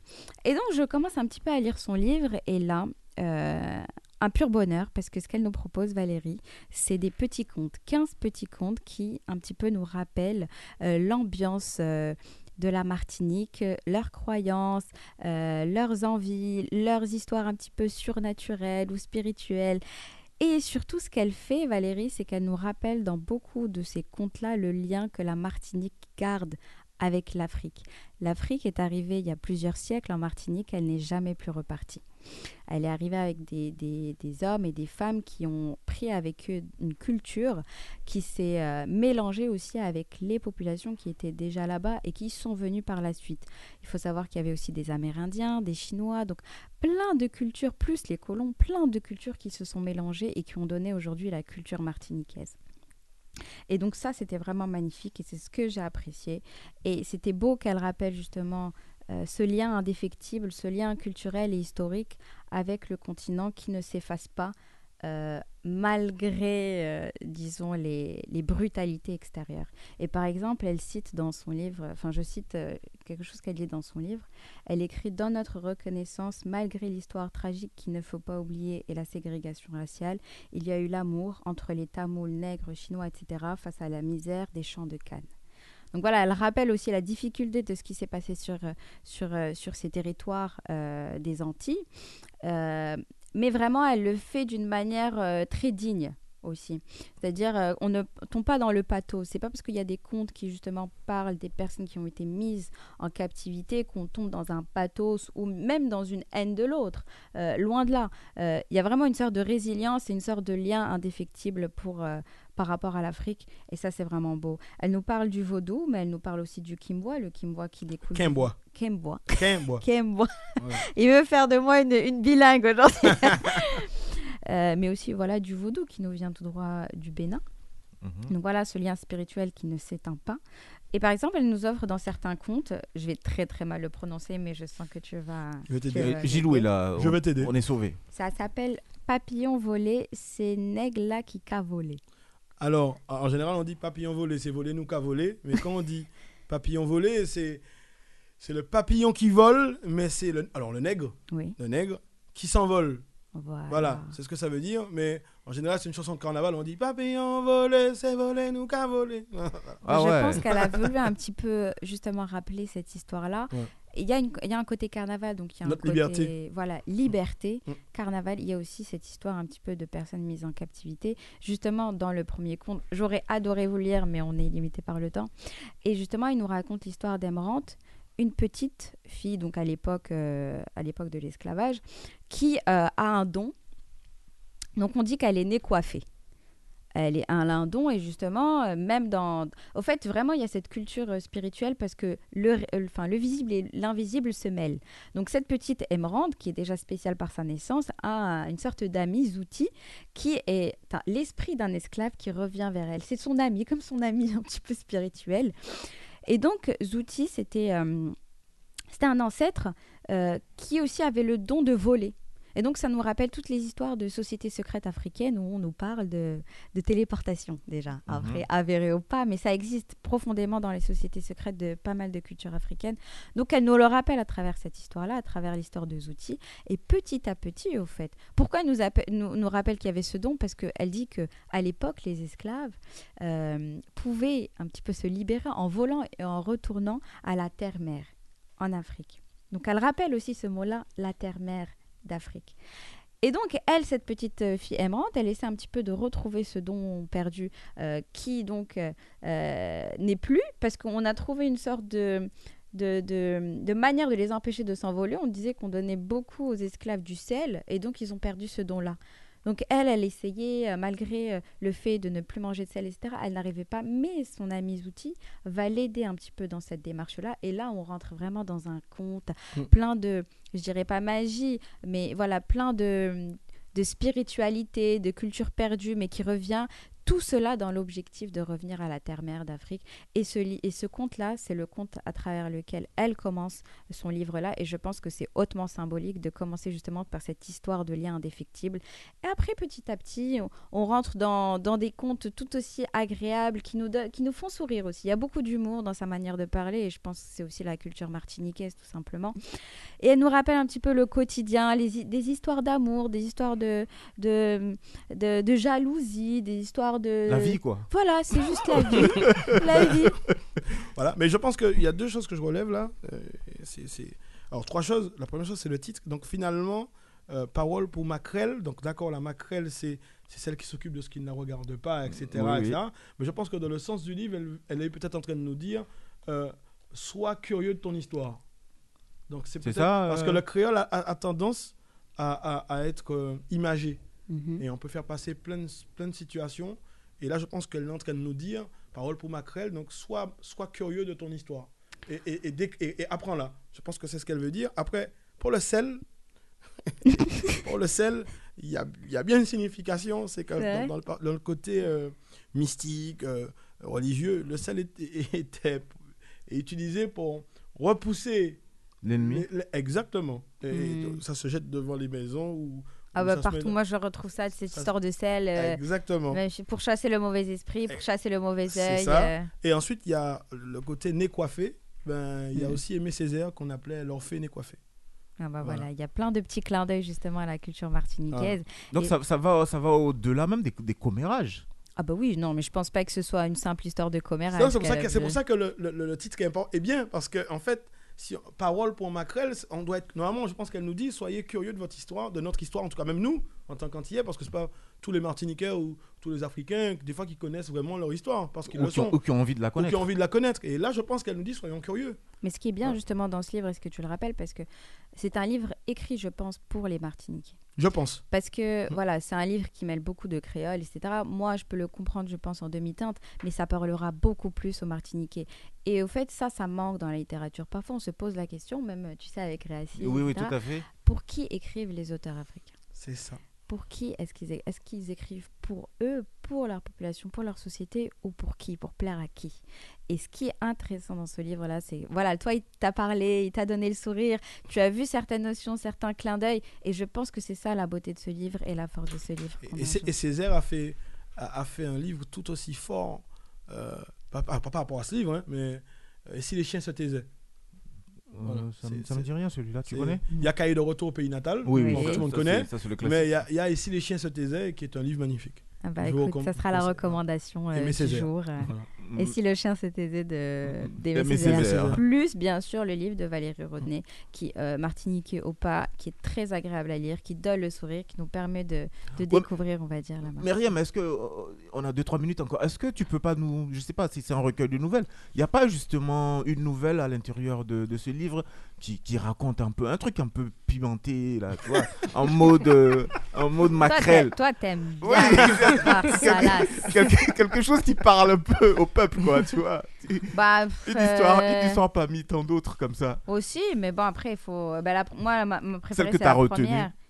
Et donc, je commence un petit peu à lire son livre. Et là, euh, un pur bonheur, parce que ce qu'elle nous propose, Valérie, c'est des petits contes, 15 petits contes qui, un petit peu, nous rappellent euh, l'ambiance. euh, de la Martinique, leurs croyances, euh, leurs envies, leurs histoires un petit peu surnaturelles ou spirituelles. Et surtout, ce qu'elle fait, Valérie, c'est qu'elle nous rappelle dans beaucoup de ces contes-là le lien que la Martinique garde avec l'Afrique. L'Afrique est arrivée il y a plusieurs siècles en Martinique, elle n'est jamais plus repartie. Elle est arrivée avec des, des- hommes et des femmes qui ont pris avec eux une culture qui s'est euh, mélangée aussi avec les populations qui étaient déjà là-bas et qui sont venues par la suite. Il faut savoir qu'il y avait aussi des Amérindiens, des Chinois, donc plein de cultures, plus les colons, plein de cultures qui se sont mélangées et qui ont donné aujourd'hui la culture martiniquaise. Et donc ça, c'était vraiment magnifique et c'est ce que j'ai apprécié. Et c'était beau qu'elle rappelle justement euh, ce lien indéfectible, ce lien culturel et historique avec le continent qui ne s'efface pas euh, malgré, euh, disons, les, les brutalités extérieures. Et par exemple, elle cite dans son livre, enfin je cite quelque chose qu'elle dit dans son livre, elle écrit Dans notre reconnaissance, malgré l'histoire tragique qu'il ne faut pas oublier et la ségrégation raciale, il y a eu l'amour entre les Tamouls, nègres, chinois, etc., face à la misère des champs de Cannes. Donc voilà, elle rappelle aussi la difficulté de ce qui s'est passé sur, euh, sur, euh, sur ces territoires euh, des Antilles. Mais vraiment, elle le fait d'une manière très digne aussi. C'est-à-dire, euh, on ne tombe pas dans le pathos. C'est pas parce qu'il y a des contes qui justement parlent des personnes qui ont été mises en captivité qu'on tombe dans un pathos ou même dans une haine de l'autre. Euh, loin de là. Euh, Il y a vraiment une sorte de résilience et une sorte de lien indéfectible pour, euh, par rapport à l'Afrique. Et ça, c'est vraiment beau. Elle nous parle du vaudou, mais elle nous parle aussi du kimbois, le kimbois qui découle. du- Kimbois. Kimbois. Kimbois. Kimbois. Ouais. Il veut faire de moi une, une bilingue aujourd'hui. Euh, mais aussi voilà du vaudou qui nous vient tout droit du Bénin. Mhm. Donc voilà ce lien spirituel qui ne s'éteint pas. Et par exemple, elle nous offre dans certains contes, je vais très très mal le prononcer, mais je sens que tu vas. Je vais t'aider. Euh, Gilou est là. Je on- vais t'aider. On est sauvé. Ça s'appelle Papillon volé, c'est nègre là qui qu'a volé. Alors, en général, on dit papillon volé, c'est volé nous qu'a volé. Mais quand on dit papillon volé, c'est c'est le papillon qui vole, mais c'est le alors le nègre, Oui, le nègre qui s'envole. Voilà. Voilà, c'est ce que ça veut dire. Mais en général, c'est une chanson de carnaval. On dit papillon volé, c'est volé nous qu'a volé. Ah je ouais. pense qu'elle a voulu un petit peu justement rappeler cette histoire-là. Ouais. Il y, a une- il y a un côté carnaval, donc il y a un Notre côté liberté. voilà liberté. Mm. Carnaval, il y a aussi cette histoire un petit peu de personnes mises en captivité. Justement, dans le premier conte, j'aurais adoré vous le lire, mais on est limité par le temps. Et justement, il nous raconte l'histoire d'Emerante, une petite fille, donc à l'époque, euh, à l'époque de l'esclavage, qui euh, a un don. Donc on dit qu'elle est née coiffée. Elle est un lindon et justement, euh, même dans... Au fait, vraiment, il y a cette culture spirituelle parce que le, le visible et l'invisible se mêlent. Donc cette petite émeraude, qui est déjà spéciale par sa naissance, a une sorte d'ami, Zouti, qui est l'esprit d'un esclave qui revient vers elle. C'est son ami, comme son ami un petit peu spirituel. Et donc, Zouti, c'était euh, un ancêtre euh, qui aussi avait le don de voler. Et donc, ça nous rappelle toutes les histoires de sociétés secrètes africaines où on nous parle de, de téléportation, déjà. Après, avéré ou pas, mais ça existe profondément dans les sociétés secrètes de pas mal de cultures africaines. Donc, elle nous le rappelle à travers cette histoire-là, à travers l'histoire de Zouti. Et petit à petit, au fait. Pourquoi elle nous, appelle- nous, nous rappelle qu'il y avait ce don? Parce qu'elle dit que à l'époque, les esclaves euh, pouvaient un petit peu se libérer en volant et en retournant à la terre-mère en Afrique. Donc, elle rappelle aussi ce mot-là, la terre-mère d'Afrique. Et donc, elle, cette petite euh, fille aimante, elle essaie un petit peu de retrouver ce don perdu euh, qui, donc, euh, n'est plus, parce qu'on a trouvé une sorte de, de, de- de manière de les empêcher de s'envoler. On disait qu'on donnait beaucoup aux esclaves du sel, et donc ils ont perdu ce don-là. Donc elle, elle essayait, euh, malgré euh, le fait de ne plus manger de sel, etc., elle n'arrivait pas. Mais son ami Zouti va l'aider un petit peu dans cette démarche-là. Et là, on rentre vraiment dans un conte Mm. plein de, je dirais pas magie, mais voilà, plein de, de spiritualité, de culture perdue, mais qui revient. Tout cela dans l'objectif de revenir à la terre-mère d'Afrique. Et ce, et ce conte-là, c'est le conte à travers lequel elle commence son livre-là. Et je pense que c'est hautement symbolique de commencer justement par cette histoire de lien indéfectible. Et après, petit à petit, on, rentre dans, dans des contes tout aussi agréables qui nous, qui nous font sourire aussi. Il y a beaucoup d'humour dans sa manière de parler. Et je pense que c'est aussi la culture martiniquaise, tout simplement. Et elle nous rappelle un petit peu le quotidien, les, des histoires d'amour, des histoires de, de, de, de jalousie, des histoires de... La vie, quoi. Voilà, c'est juste la vie. la vie. Voilà, mais je pense qu'il y a deux choses que je relève là. Euh, c'est- Alors, trois choses. La première chose, c'est le titre. Donc, finalement, euh, parole pour Macrel. Donc, d'accord, la Macrel, c'est c'est celle qui s'occupe de ce qui ne la regarde pas, etc. Oui, oui. etc. Mais je pense que dans le sens du livre, elle, elle est peut-être en train de nous dire euh, sois curieux de ton histoire. Donc, c'est peut-être. ça, Parce que le créole a, a- a tendance à, à- à être euh, imagé. Mhm. Et on peut faire passer plein de, plein de situations. Et là, je pense qu'elle est en train de nous dire, parole pour Macrel, donc sois, sois curieux de ton histoire. Et, et, et, dé- et- et apprends-la. Je pense que c'est ce qu'elle veut dire. Après, pour le sel, pour le sel, il y a, il y a bien une signification. C'est que dans, dans le, par- dans le côté euh, mystique, euh, religieux, le sel était, utilisé pour repousser L'ennemi. exactement. Et Hmm. ça se jette devant les maisons ou Ah bah met partout, moi je retrouve ça, cette ça- histoire de sel. euh, Exactement. pour chasser le mauvais esprit, pour Eh, chasser le mauvais œil. ça. euh, Et ensuite, il y a le côté nez coiffé. Ben, il y a Mhm. aussi Aimé Césaire qu'on appelait l'orphée nez coiffé. Ah bah Voilà. voilà, il y a plein de petits clins d'œil justement à la culture martiniquaise. Donc Et- ça, ça va, ça va au-delà même des, des commérages. Ah bah oui, non, mais je pense pas que ce soit une simple histoire de commérage. C'est pour, ça que- c'est veut- pour ça que le, le- le titre est important est bien, parce que en fait, si parole pour Macrel, on doit être. Normalement, je pense qu'elle nous dit soyez curieux de votre histoire, de notre histoire, en tout cas même nous, en tant qu'antillais, parce que c'est pas tous les Martiniquais ou tous les Africains, des fois, qui connaissent vraiment leur histoire, parce qu'ils Ou le qui, ont, sont. ou qui ont envie de la Ou qui connaître. ont envie de la connaître. Et là, je pense qu'elle nous dit soyons curieux. Mais ce qui est bien Ouais. justement dans ce livre, est-ce que tu le rappelles Parce que c'est un livre écrit, je pense, pour les Martiniquais. Je pense. Parce que Mhm. voilà, c'est un livre qui mêle beaucoup de créole, etc. Moi, je peux le comprendre, je pense, en demi-teinte, mais ça parlera beaucoup plus aux Martiniquais. Et au fait, ça, ça manque dans la littérature. Parfois, on se pose la question, même, tu sais, avec Réassi, Oui, oui, etc., tout à fait. pour qui écrivent les auteurs africains? C'est ça. Pour qui est-ce qu'ils qu'ils écrivent Pour eux, pour leur population, pour leur société, ou pour qui Pour plaire à qui? Et ce qui est intéressant dans ce livre-là, c'est, voilà, toi, il t'a parlé, il t'a donné le sourire, tu as vu certaines notions, certains clins d'œil, et je pense que c'est ça la beauté de ce livre et la force de ce livre. Et, Césaire a fait, a, a fait un livre tout aussi fort, euh, pas, pas- pas par rapport à ce livre, hein, mais euh, si les chiens se taisaient? Voilà, Euh, ça, ça me dit rien celui-là, tu connais Il y a Cahier de retour au pays natal, Oui, oui, tout le monde ça, connaît. ça, le. Mais il y a, y a Et si les chiens se taisaient, qui est un livre magnifique. Ah bah écoute, ça sera la recommandation euh, du jour. euh. Voilà. Et si le chien s'était aisé de d'Aimé Aimé Césaire. Césaire. Plus, bien sûr, le livre de Valérie Rodney, qui euh, Martinique au pas, qui est très agréable à lire, qui donne le sourire, qui nous permet de, de découvrir, on va dire, la. Myriam, est-ce que euh, on a 2-3 minutes encore Est-ce que tu peux pas nous, je sais pas si c'est un recueil de nouvelles, il n'y a pas justement une nouvelle à l'intérieur de, de ce livre qui, qui raconte un peu un truc un peu pimenté là, tu vois, en mode euh, en mode t'a- Toi, t'aimes Oui. quelque, quelque chose qui parle un peu au peuple quoi, tu vois. Bah, Une histoire, euh, une histoire parmi tant d'autres comme ça. Aussi, mais bon, après, il faut. Bah, la... Moi, ma, ma préférée, Celle que tu as retenue.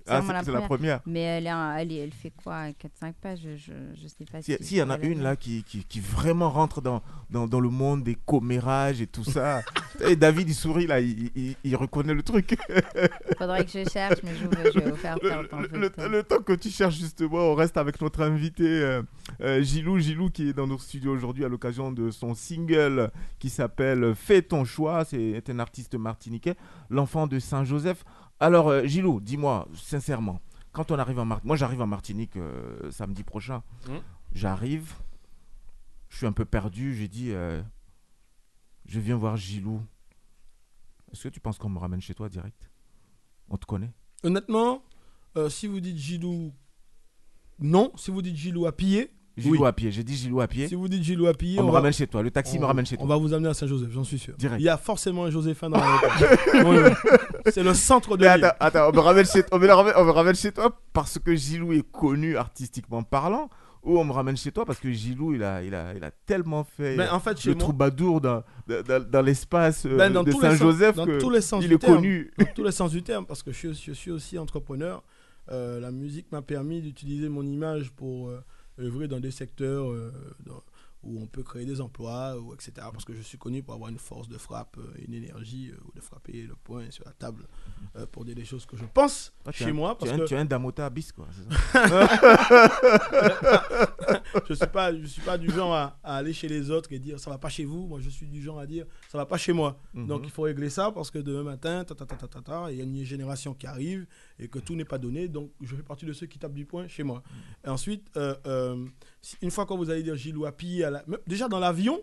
Ah, c'est la première. Mais elle, est un- elle, est- elle fait quoi 4-5 pages Je, je sais pas Si- si. S'il y en a une là qui, qui, qui vraiment rentre dans, dans, dans le monde des commérages et tout ça. et David il sourit là, il, il, il reconnaît le truc. Faudrait que je cherche, mais je, vais vous faire le, perdre le- temps. le temps que tu cherches justement, on reste avec notre invité euh, euh, Gilou. Gilou qui est dans notre studio aujourd'hui à l'occasion de son single qui s'appelle Fais ton choix. C'est un artiste martiniquais, l'enfant de Saint-Joseph. Alors euh, Gilou, dis-moi sincèrement, quand on arrive en Martinique, moi j'arrive en Martinique euh, samedi prochain, Mhm. j'arrive, je suis un peu perdu, j'ai dit, euh, je viens voir Gilou. Est-ce que tu penses qu'on me ramène chez toi direct? On te connaît? Honnêtement, si vous dites Gilou, non. Si vous dites Gilou à piller, Gilou Oui. à pied. J'ai dit Gilou à pied. Si vous dites Gilou à pied, on, me va- ramène chez toi. Le taxi me on- ramène chez On toi. va vous amener à Saint-Joseph, j'en suis sûr. Direct. Il y a forcément un Joséphin dans la Oui, oui. C'est le centre de Mais attends, attends, on me ramène chez, on me ramène- on me ramène chez toi parce que Gilou est connu artistiquement parlant ou on me ramène chez toi parce que Gilou il a, il a, il a tellement fait Ben, en fait, le moi- troubadour dans, dans, dans l'espace euh, Ben, de Saint-Joseph sens- que dans tous les sens il du est terme. connu. Dans tous les sens du terme, parce que je, suis- je suis aussi entrepreneur. Euh, la musique m'a permis d'utiliser mon image pour euh, œuvrer dans des secteurs euh, dans- où on peut créer des emplois, ou etc. Parce que je suis connu pour avoir une force de frappe, euh, une énergie, euh, ou de frapper le poing sur la table euh, pour dire des choses que je pense Ah, tu chez un- moi. tu Parce es un, que tu es un Damota bis quoi. je suis pas je suis pas du genre à, à aller chez les autres et dire ça va pas chez vous moi je suis du genre à dire ça va pas chez moi Mhm. donc il faut régler ça parce que demain matin ta, ta, ta, ta, ta, ta, il y a une génération qui arrive et que tout n'est pas donné donc je fais partie de ceux qui tapent du poing chez moi et ensuite euh, euh, une fois que vous allez dire Gilles Wapi à la- déjà dans l'avion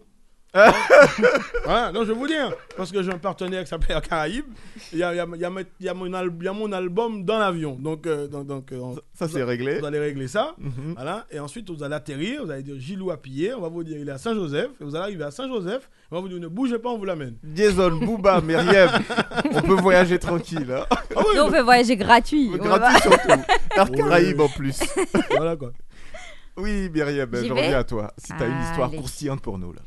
voilà, non, je vais vous dire, parce que j'ai un partenaire qui s'appelle Caraïbes. Il y a, il y a- il y a ma- il y a mon al- il y a mon album dans l'avion. Donc, euh, donc, donc euh, on- Ça c'est réglé. vous allez régler ça. Mhm. Voilà. Et ensuite, vous allez atterrir, vous allez dire Gilou à piller, on va vous dire il est à Saint-Joseph, et vous allez arriver à Saint-Joseph, on va vous dire ne bougez pas, on vous l'amène. Jason, Booba, Myriam, on peut voyager tranquille. Hein. Ah oui, Nous, on fait voyager gratuit. Gratuit surtout. Caraïbes en plus. voilà quoi. Oui, Myriam, je reviens à toi. Si tu as une histoire Allez. croustillante pour nous là.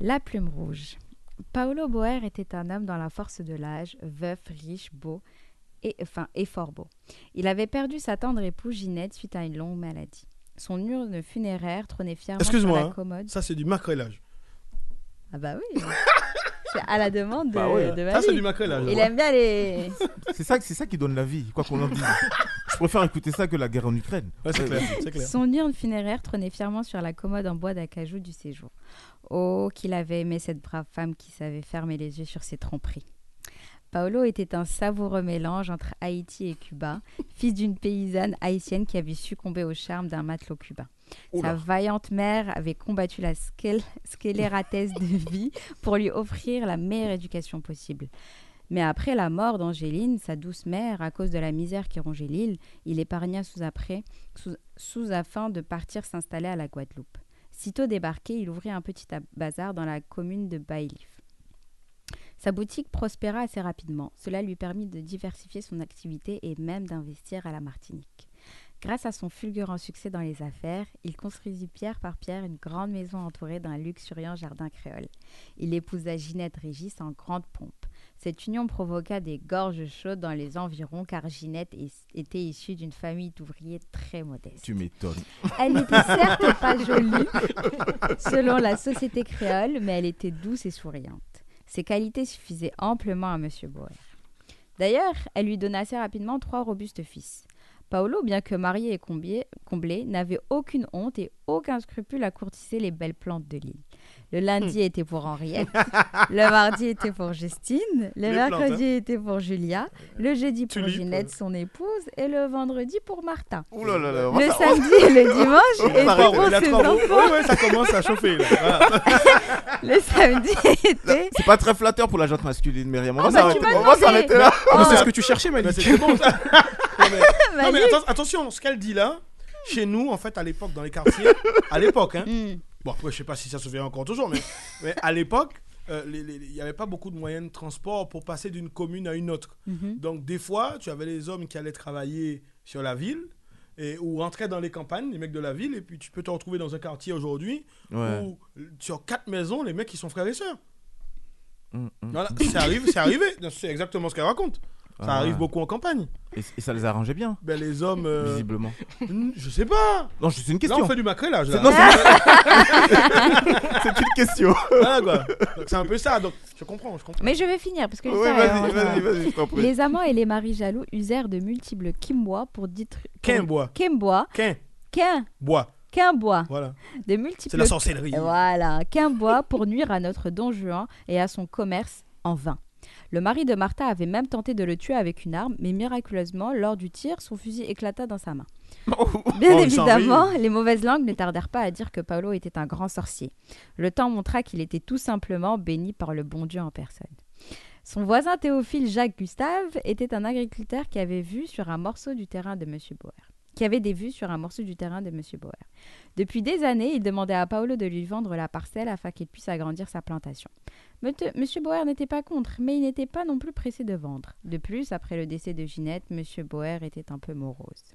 La plume rouge. Paolo Boer était un homme dans la force de l'âge, veuf, riche, beau et, enfin, et fort beau. Il avait perdu sa tendre épouse Ginette suite à une longue maladie. Son urne funéraire trônait fièrement sur Excuse-moi, la hein. commode. Ça, c'est du macrélage. Ah bah oui. c'est à la demande de, Bah ouais. de ma Ça, c'est du macrélage. Il ouais. aime bien les. C'est ça, c'est ça qui donne la vie, quoi qu'on en dise. Je préfère écouter ça que la guerre en Ukraine. Ouais, c'est clair, c'est clair. Son urne funéraire trônait fièrement sur la commode en bois d'acajou du séjour. Oh, qu'il avait aimé cette brave femme qui savait fermer les yeux sur ses tromperies. Paolo était un savoureux mélange entre Haïti et Cuba, fils d'une paysanne haïtienne qui avait succombé au charme d'un matelot cubain. Sa vaillante mère avait combattu la scélératesse de vie pour lui offrir la meilleure éducation possible. Mais après la mort d'Angéline, sa douce mère, à cause de la misère qui rongeait l'île, il épargna sous après, sous, afin de partir s'installer à la Guadeloupe. Sitôt débarqué, il ouvrit un petit bazar dans la commune de Baillif. Sa boutique prospéra assez rapidement. Cela lui permit de diversifier son activité et même d'investir à la Martinique. Grâce à son fulgurant succès dans les affaires, il construisit pierre par pierre une grande maison entourée d'un luxuriant jardin créole. Il épousa Ginette Régis en grande pompe. Cette union provoqua des gorges chaudes dans les environs car Ginette était issue d'une famille d'ouvriers très modeste. Tu m'étonnes. Elle n'était certes pas jolie selon la société créole, mais elle était douce et souriante. Ses qualités suffisaient amplement à M. Boer. D'ailleurs, elle lui donna assez rapidement trois robustes fils. Paolo, bien que marié et comblé, comblé, n'avait aucune honte et aucun scrupule à courtiser les belles plantes de l'île. Le lundi était pour Henriette, le mardi était pour Justine, le Les plantes, mercredi était pour Julia, le jeudi pour Tulipe. Ginette, son épouse, et le vendredi pour Martha. Ouh là là là. on va Le samedi et le dimanche étaient pour arrêter. Il a ses trois mots. enfants. Ouais, ouais, ça commence à chauffer. Là. Voilà. Le samedi était... C'est pas très flatteur pour la gente masculine, Myriam. On Ah va bah, s'arrêter tu m'as on va demandé. s'arrêter là. Ah, mais Oh, c'est ce que tu cherchais, Mais Malik. c'est bon ça. Non, mais- Manu. Non, mais atten- attention, ce qu'elle dit là, chez nous, en fait, à l'époque, dans les quartiers, à l'époque, hein, Hmm. Bon, après, je sais pas si ça se fait encore toujours, mais, mais à l'époque, euh, il n'y avait pas beaucoup de moyens de transport pour passer d'une commune à une autre. Mhm. Donc, des fois, tu avais les hommes qui allaient travailler sur la ville. Et, ou rentrer dans les campagnes, les mecs de la ville, et puis tu peux te retrouver dans un quartier aujourd'hui Ouais. où sur quatre maisons, les mecs ils sont frères et sœurs. Hum, hum. Voilà, c'est arrivé, c'est arrivé. C'est exactement ce qu'elle raconte. Ça Ah, arrive beaucoup en campagne. Et, et ça les arrangeait bien, Ben les hommes, euh, visiblement. je sais pas. Non, c'est une Là question. on fait du. C'est- Là. non, c'est une question. Voilà, quoi. Donc, c'est un peu ça. Donc je comprends, je comprends. Mais je vais finir parce que Oui, vas-y, euh, vas-y, vas-y, je t'en prie. Les amants et les maris jaloux usèrent de multiples quimbois pour détruire. Qu'un bois, Quimbois. qu'un bois. Qu'un bois. Voilà. De multiples. C'est la sorcellerie. Voilà, qu'un bois pour nuire à notre don Juan et à son commerce en vain. Le mari de Martha avait même tenté de le tuer avec une arme, mais miraculeusement, lors du tir, son fusil éclata dans sa main. Bien Oh, il s'en évidemment, les mauvaises langues ne tardèrent pas à dire que Paolo était un grand sorcier. Le temps montra qu'il était tout simplement béni par le bon Dieu en personne. Son voisin Théophile Jacques Gustave était un agriculteur qui avait vu sur un morceau du terrain de M. Boer. qui avait des vues sur un morceau du terrain de M. Bauer. Depuis des années, il demandait à Paolo de lui vendre la parcelle afin qu'il puisse agrandir sa plantation. M. Bauer n'était pas contre, mais il n'était pas non plus pressé de vendre. De plus, après le décès de Ginette, M. Bauer était un peu morose.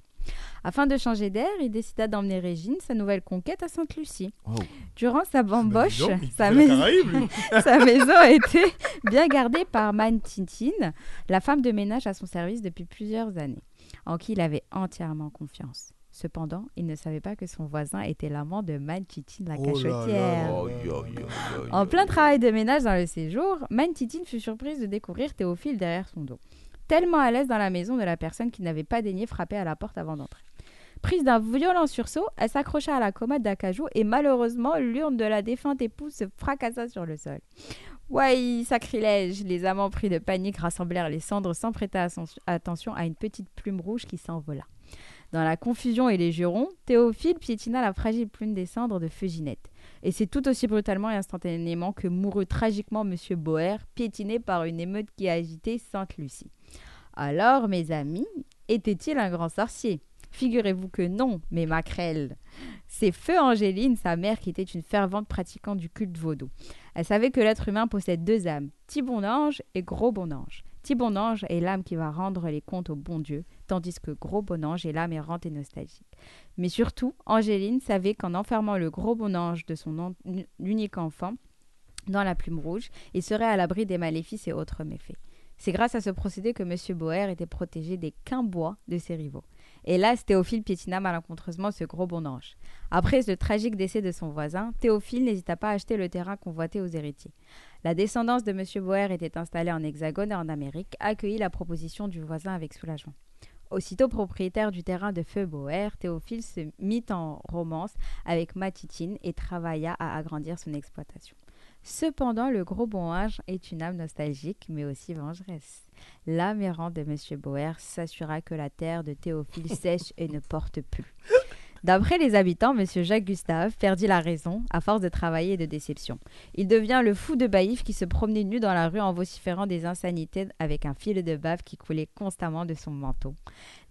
Afin de changer d'air, il décida d'emmener Régine, sa nouvelle conquête, à Sainte-Lucie. Oh. Durant sa bamboche, donc, mais- sa maison a été bien gardée par Man Tintine, la femme de ménage à son service depuis plusieurs années, en qui il avait entièrement confiance. Cependant, il ne savait pas que son voisin était l'amant de Man Tintine, la Oh là là cachotière. En plein travail de ménage dans le séjour, Man Titine fut surprise de découvrir Théophile derrière son dos, tellement à l'aise dans la maison de la personne qui n'avait pas daigné frapper à la porte avant d'entrer. Prise d'un violent sursaut, elle s'accrocha à la commode d'acajou et malheureusement, l'urne de la défunte épouse se fracassa sur le sol. Ouais, sacrilège Les amants pris de panique rassemblèrent les cendres sans prêter attention à une petite plume rouge qui s'envola. Dans la confusion et les jurons, Théophile piétina la fragile plume des cendres de feu Ginette. Et c'est tout aussi brutalement et instantanément que mourut tragiquement M. Boer, piétiné par une émeute qui agitait Sainte-Lucie. Alors, mes amis, était-il un grand sorcier? Figurez-vous que non, mes maquerelles. C'est Feu Angéline, sa mère, qui était une fervente pratiquante du culte vaudou. Elle savait que l'être humain possède deux âmes, petit bon ange et gros bon ange. Petit bon ange est l'âme qui va rendre les comptes au bon Dieu, tandis que gros bon ange est l'âme errante et nostalgique. Mais surtout, Angéline savait qu'en enfermant le gros bon ange de son unique enfant dans la plume rouge, il serait à l'abri des maléfices et autres méfaits. C'est grâce à ce procédé que M. Boer était protégé des quimbois de ses rivaux. Hélas, Théophile piétina malencontreusement ce gros bon ange. Après le tragique décès de son voisin, Théophile n'hésita pas à acheter le terrain convoité aux héritiers. La descendance de M. Boer était installée en Hexagone et en Amérique, accueillit la proposition du voisin avec soulagement. Aussitôt propriétaire du terrain de Feu Boer, Théophile se mit en romance avec Matitine et travailla à agrandir son exploitation. Cependant, le gros bon ange est une âme nostalgique, mais aussi vengeresse. L'âme errante de M. Boer s'assura que la terre de Théophile sèche et ne porte plus. D'après les habitants, M. Jacques Gustave perdit la raison à force de travailler et de déception. Il devient le fou de Baïf qui se promenait nu dans la rue en vociférant des insanités avec un fil de bave qui coulait constamment de son manteau.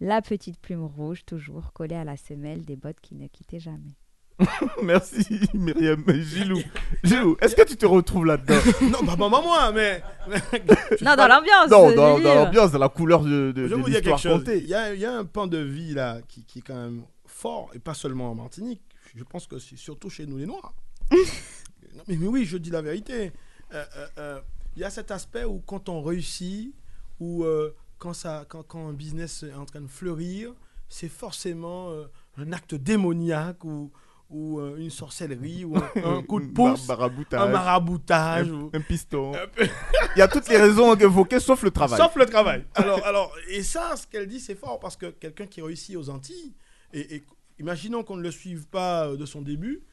La petite plume rouge toujours collée à la semelle des bottes qui ne quittaient jamais. Merci Myriam. Gilou, Gilou est-ce que tu te retrouves là-dedans? Non, bah, bah, bah, moi, mais. Non, dans l'ambiance Non, dans, dans l'ambiance, dans la couleur de, de, Je de vais vous dire quelque l'histoire chose. Il y, a, il y a un pan de vie là qui, qui est quand même fort, et pas seulement en Martinique. Je pense que c'est surtout chez nous les Noirs. Non, mais, mais oui, je dis la vérité. Euh, euh, euh, Il y a cet aspect où quand on réussit, ou euh, quand, ça, quand, quand un business est en train de fleurir, c'est forcément euh, un acte démoniaque ou, ou euh, une sorcellerie ou un, un coup de pouce, maraboutage. un maraboutage. Un, ou- un piston. Il y a toutes les raisons évoquées sauf le travail. Sauf le travail. Alors, alors, et ça, ce qu'elle dit, c'est fort parce que quelqu'un qui réussit aux Antilles, et, et imaginons qu'on ne le suive pas euh, de son début,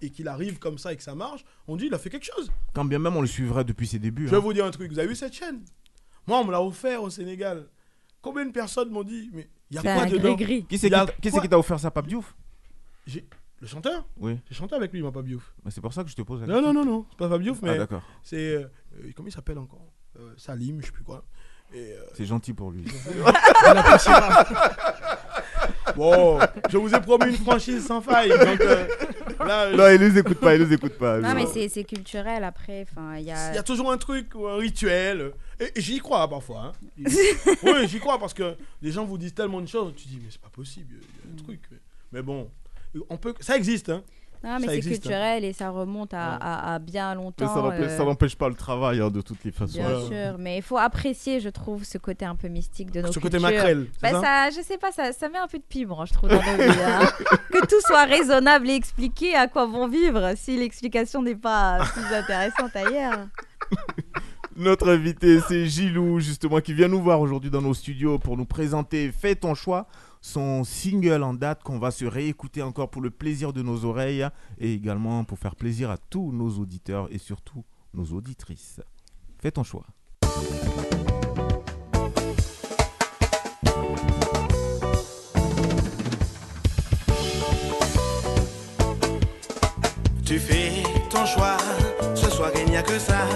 et, qu'il arrive comme ça et que ça marche, on dit il a fait quelque chose. Quand bien même on le suivrait depuis ses débuts. Je vais hein. vous dire un truc, vous avez vu cette chaîne? Moi, on me l'a offert au Sénégal. Combien de personnes m'ont dit, mais il y a C'est quoi dedans? Qui c'est qui t'a- qui c'est quoi qui t'a offert ça, Pape Diouf? Le chanteur Oui. J'ai chanté avec lui, mon Pabiouf. Mais C'est pour ça que je te pose la Non, question. non, non, non, c'est pas Pabiouf, Ah, mais d'accord. c'est. euh, comment il s'appelle encore? Euh, Salim, je sais plus quoi. Et, euh, C'est gentil pour lui. Bon, je vous ai promis une franchise sans faille. Donc euh, là, non, il nous écoute pas, il nous écoute pas. Non, Non. mais c'est c'est culturel après. Enfin, il y il y a. a toujours un truc ou un rituel. Et, et j'y crois parfois. hein. oui, j'y crois parce que les gens vous disent tellement de choses. Tu dis, mais c'est pas possible, il y a- il y a un truc. Mais bon, on peut, ça existe. Hein. Non, mais c'est existe, culturel et ça remonte à, Ouais. à- à bien Mais longtemps. ça n'empêche- euh, n'empêche pas le travail hein, de toutes les façons. Bien sûr, mais il faut apprécier, je trouve, ce côté un peu mystique de nos Ce côté maquerelle. Bah, ça ça, je sais pas, ça, ça met un peu de piment, je trouve, dans nos vies. hein. que tout soit raisonnable et expliqué à quoi vont vivre si l'explication n'est pas plus intéressante ailleurs? Notre invité, c'est Gilou, justement, qui vient nous voir aujourd'hui dans nos studios pour nous présenter Fais ton choix, son single en date qu'on va se réécouter encore pour le plaisir de nos oreilles et également pour faire plaisir à tous nos auditeurs et surtout nos auditrices. Fais ton choix. Tu fais ton choix, ce soir il n'y a que ça.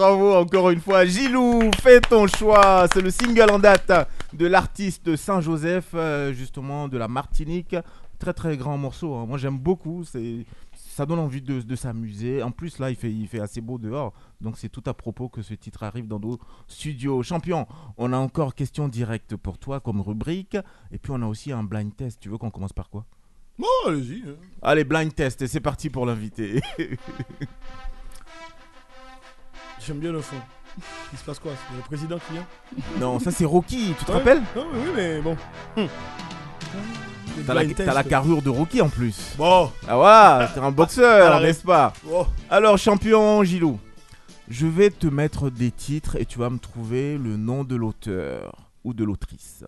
Bravo encore une fois. Gilou, fais ton choix. C'est le single en date de l'artiste Saint-Joseph, euh, justement de la Martinique. Très très grand morceau. hein. Moi j'aime beaucoup. C'est ça donne envie de, de s'amuser. En plus là il fait, il fait assez beau dehors. Donc c'est tout à propos que ce titre arrive dans nos studios. Champion, on a encore question directe pour toi comme rubrique. Et puis on a aussi un blind test. Tu veux qu'on commence par quoi? Bon, allez-y. hein. Allez, blind test. Et c'est parti pour l'invité. J'aime bien le fond. Il se passe quoi? C'est le président qui vient? Non, ça c'est Rocky. Tu te Ouais. rappelles Non, mais oui, mais bon. Hum. Le T'as la, blind t'as test. la carrure de Rocky en plus. Bon, Ah ouais, t'es un boxeur, Arrête. n'est-ce pas? bon. Alors, champion Gilou, je vais te mettre des titres et tu vas me trouver le nom de l'auteur ou de l'autrice.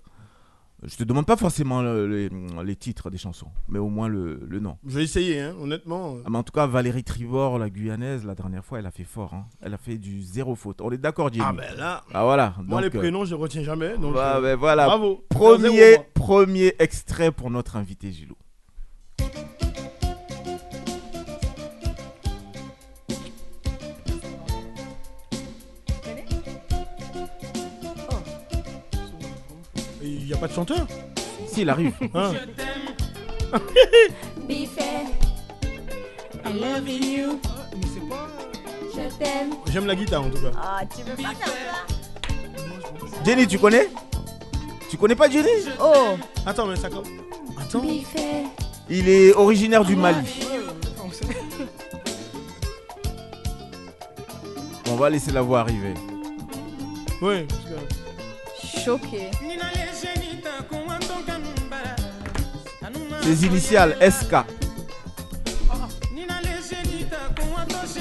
Je te demande pas forcément le- les, les titres des chansons, mais au moins le, le nom. Je vais essayer, hein, honnêtement. Ah, mais en tout cas, Valérie Tribord, la Guyanaise, la dernière fois, elle a fait fort. hein. Elle a fait du zéro faute. On est d'accord, Jimmy Ah, ben là, Ah, voilà. moi, les Donc, euh, prénoms, je les retiens jamais. Donc, bah, ben, voilà. bravo. Premier, Zéro, premier extrait pour notre invité Gilou. N'y a pas de chanteur S'il arrive. hein I love you. Je t'aime. J'aime la guitare en tout cas. Ah, tu veux pas ça? Jenny, tu connais? Tu connais pas Jenny? Oh, Attends, mais ça comme. Attends. Biffet. Il est originaire du Mali. On va laisser la voix arriver. Oui, parce que. choqué. Ses initiales SK. Bah,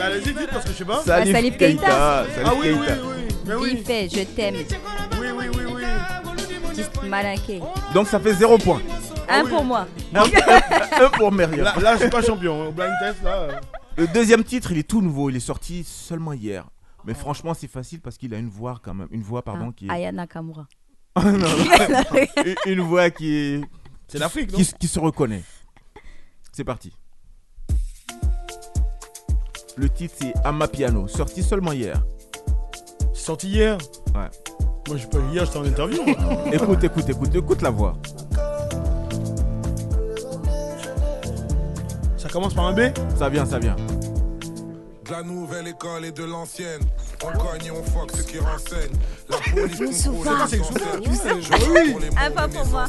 allez-y, dites parce que je sais pas. Salif, Salif Keita. Keita. Salif Ah oui, oui, Keita. oui. Mais oui. Biffet, je t'aime. Oui, oui, oui, oui. Malinqué. Donc ça fait 0 point. Un oui. pour moi. Un pour Myriam. Là, là, je suis pas champion. Au blind test, là. euh, Le deuxième titre, il est tout nouveau. Il est sorti seulement hier. Mais franchement, c'est facile parce qu'il a une voix quand même. Une voix, pardon, qui est. Aya Nakamura. Non, non. Une- une voix qui est. C'est l'Afrique, non qui, qui se reconnaît. C'est parti. Le titre c'est Amapiano, sorti seulement hier. C'est sorti hier. Ouais. Moi, je pas hier, j'étais en interview. Écoute, écoute, écoute, écoute la voix. Ça commence par un B Ça vient, ça vient. De la nouvelle école et de l'ancienne. On cogne et on fuck ceux qui renseignent. La police contrôle les oui. rappe pour pas mes moi.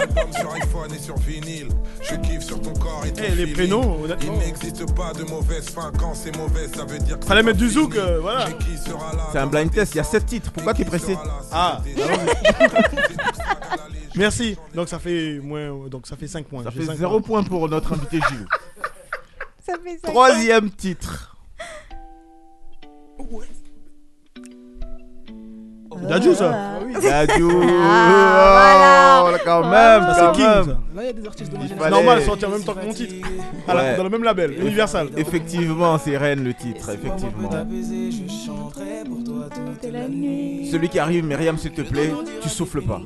Album sur iPhone et sur vinyle. Je kiffe sur ton corps et ton Eh, les prénoms, Il honnêtement. n'existe pas de mauvaise fin. Quand c'est mauvais, ça veut dire que Fallait mettre du zouk, euh, voilà. C'est un blind test, il y a 7 titres. Pourquoi t'es pressé Ah, Merci. Donc ça fait moins, donc ça fait 5 points. Ça fait cinq 0 points. point pour notre invité Gilles. Ça fait. Troisième titre. Dadju, ça. Dadju. Ah, Oh, voilà. quand même, c'est King. Là, il y a des artistes de ma fallait- Normal, sortir en même temps que mon titre. Dans le même label, Universal. Effectivement, c'est Rennes le titre, effectivement. Celui qui arrive, Myriam, s'il te plaît, tu souffles pas.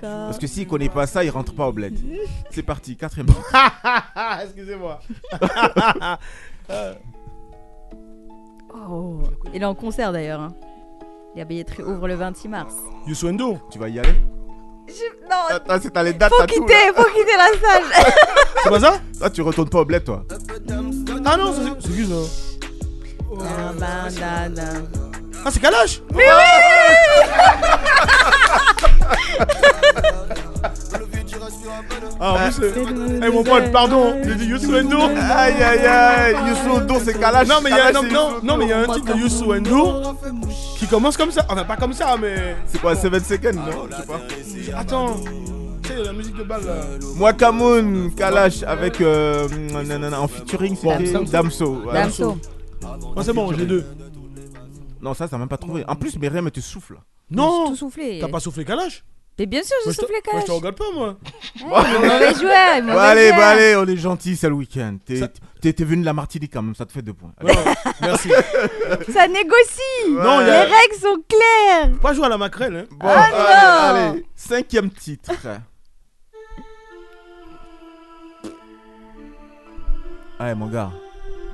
Parce que s'il connaît pas ça, il rentre pas au bled. C'est parti, quatrième. Excusez-moi. Oh. Il est en concert d'ailleurs. hein. La billetterie ouvre le 26 mars. Youssou Endo. Tu vas y aller? Je- Non, Attends, c'est t'as les dates, faut t'as tout, quitter, là. faut quitter la salle. C'est pas ça? Toi, tu retournes pas au bled, toi. Ah non, c'est qui ça Ah, bandana. Ah, c'est Kalash? Mais oui Ah, en plus, euh, eh, mon pote, pardon, j'ai dit Youssou Endo. Aïe, aïe, aïe, Youssou Endo, c'est Kalash. Non, mais il y a, non, non, non, mais il y a un titre de Youssou Endo qui commence comme ça. Enfin, pas comme ça, mais. C'est quoi, 7 seconds, non Je sais pas. Attends. Tu sais, la musique de balle là. Moi, Kamoun, Kalash, avec. Euh, nanana, en featuring, c'était Damso. Damso. Oh, c'est bon, j'ai deux. Non, ça, ça m'a même pas trouvé. En plus, Myriam, elle te souffle. Non Tout soufflé. T'as pas soufflé Kalash? Mais bien sûr, je te- soufflé Moi, je te regarde pas, moi. Ouais, mauvais joueur, mauvais Bon, allez, joueur. bah, allez, on est gentil, c'est le week-end. T'es Ça- venu de la Martinique quand même, ça te fait deux points. Ouais, merci. Ça négocie. Non, il Les a- règles sont claires. Pas jouer à la maquerelle, hein. Bon, Ah, allez, non. allez, cinquième titre. Ouais, mon gars,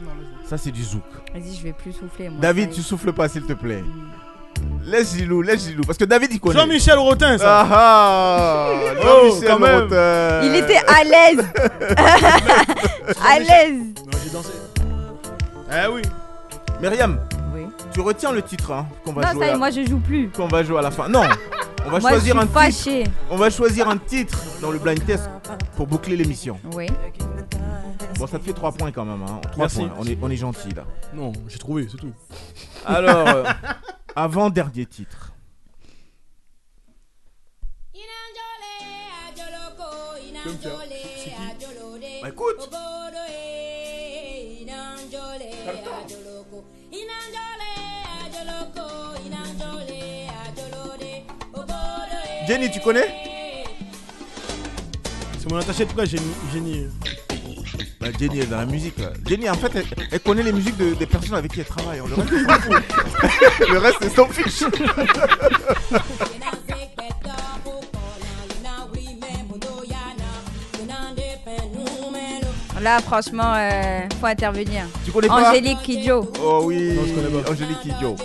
Non, ça c'est du zouk. Vas-y, je vais plus souffler. Moi, David, tu est. souffles pas, s'il te plaît. Laisse Gilou, laisse Gilou. Parce que David, il connaît. Jean-Michel Rotin, ça. Ah ah Oh, Jean-Michel. Rotin. Il était à l'aise. à l'aise. Non, j'ai dansé. Eh oui. Myriam, Oui. tu retiens le titre hein, qu'on va Non, jouer. ça y est, moi je joue plus. qu'on va jouer à la fin. Non, on va Moi, choisir je un suis titre. fâchée. On va choisir un titre dans le blind test pour boucler l'émission. Oui. Bon, ça te fait 3 points quand même. Hein. 3 Merci. points. On est, on est gentil là. Non, j'ai trouvé, c'est tout. Alors, euh, avant dernier titre. Bah, écoute. Jenny, tu connais? C'est mon attaché de près, génie. génie. Bah, Jenny est dans la musique. là. Jenny, en fait, elle, elle connaît les musiques de- des personnes avec qui elle travaille. Le reste, elle s'en fout. Le reste, c'est son fiche. Là, franchement, euh, faut intervenir. Tu connais pas Angélique Kidjo. Oh oui. Angélique Kidjo.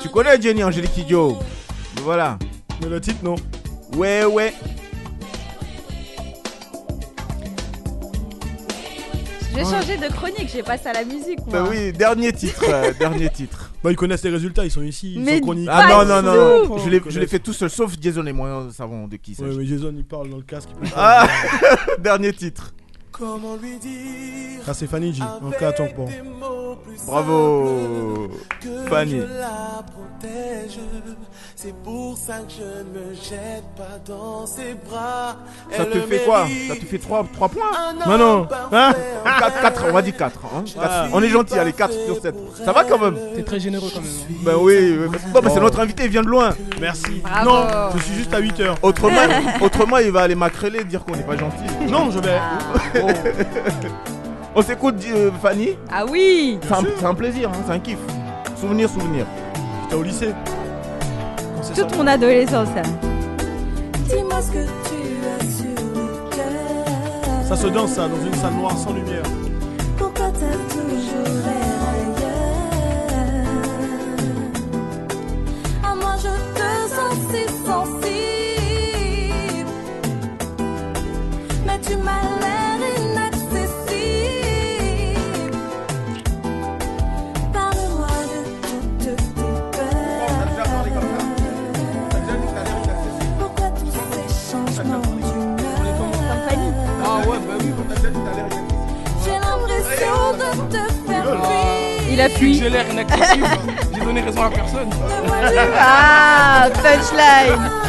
Tu connais Jenny Angélique Kidjo? Voilà. Mais le titre, non. Ouais, ouais. Je vais changer de chronique, j'ai passé à la musique. Moi. Bah oui, dernier titre. euh, dernier titre. Bah, ils connaissent les résultats, ils sont ici, ils Mais sont chroniques. Ah non, non, non, non. Je l'ai- Je l'ai fait tout seul, sauf Jason et moi, nous savons de qui il Ouais, s'agit. mais Jason, il parle dans le casque. il peut Ah. Dernier titre. Comment lui dire Ça, c'est Fanny G. En cas, attends, bon. Bravo, que Fanny. C'est pour ça que je ne me jette pas dans ses bras Ça te fait quoi? Ça te fait 3, points? Non, non. Hein? 4, 4, on va dire 4. Hein Ah. On est gentil, allez, 4 sur 7. Ça va quand même? T'es très généreux quand même. hein. Ben oui, oui, parce que- non, mais c'est notre invité, il vient de loin. Merci. Bravo. Non, je suis juste à 8 heures. Autrement, autrement il va aller macréler, dire qu'on n'est pas gentil. Non, je vais. Ah. On s'écoute, euh, Fanny Ah oui C'est un, plaisir, hein, c'est un kiff. Souvenir, souvenir. J'étais au lycée. Toute mon adolescence. ça. Dis-moi ce que tu as sur le cœur. Ça se danse, ça, dans une salle noire sans lumière. Pourquoi t'as toujours l'air ailleurs? À moi je te sens si sensible Mais tu m'as Il. J'ai l'air inaccessible. J'ai donné raison à personne. Ah, punchline.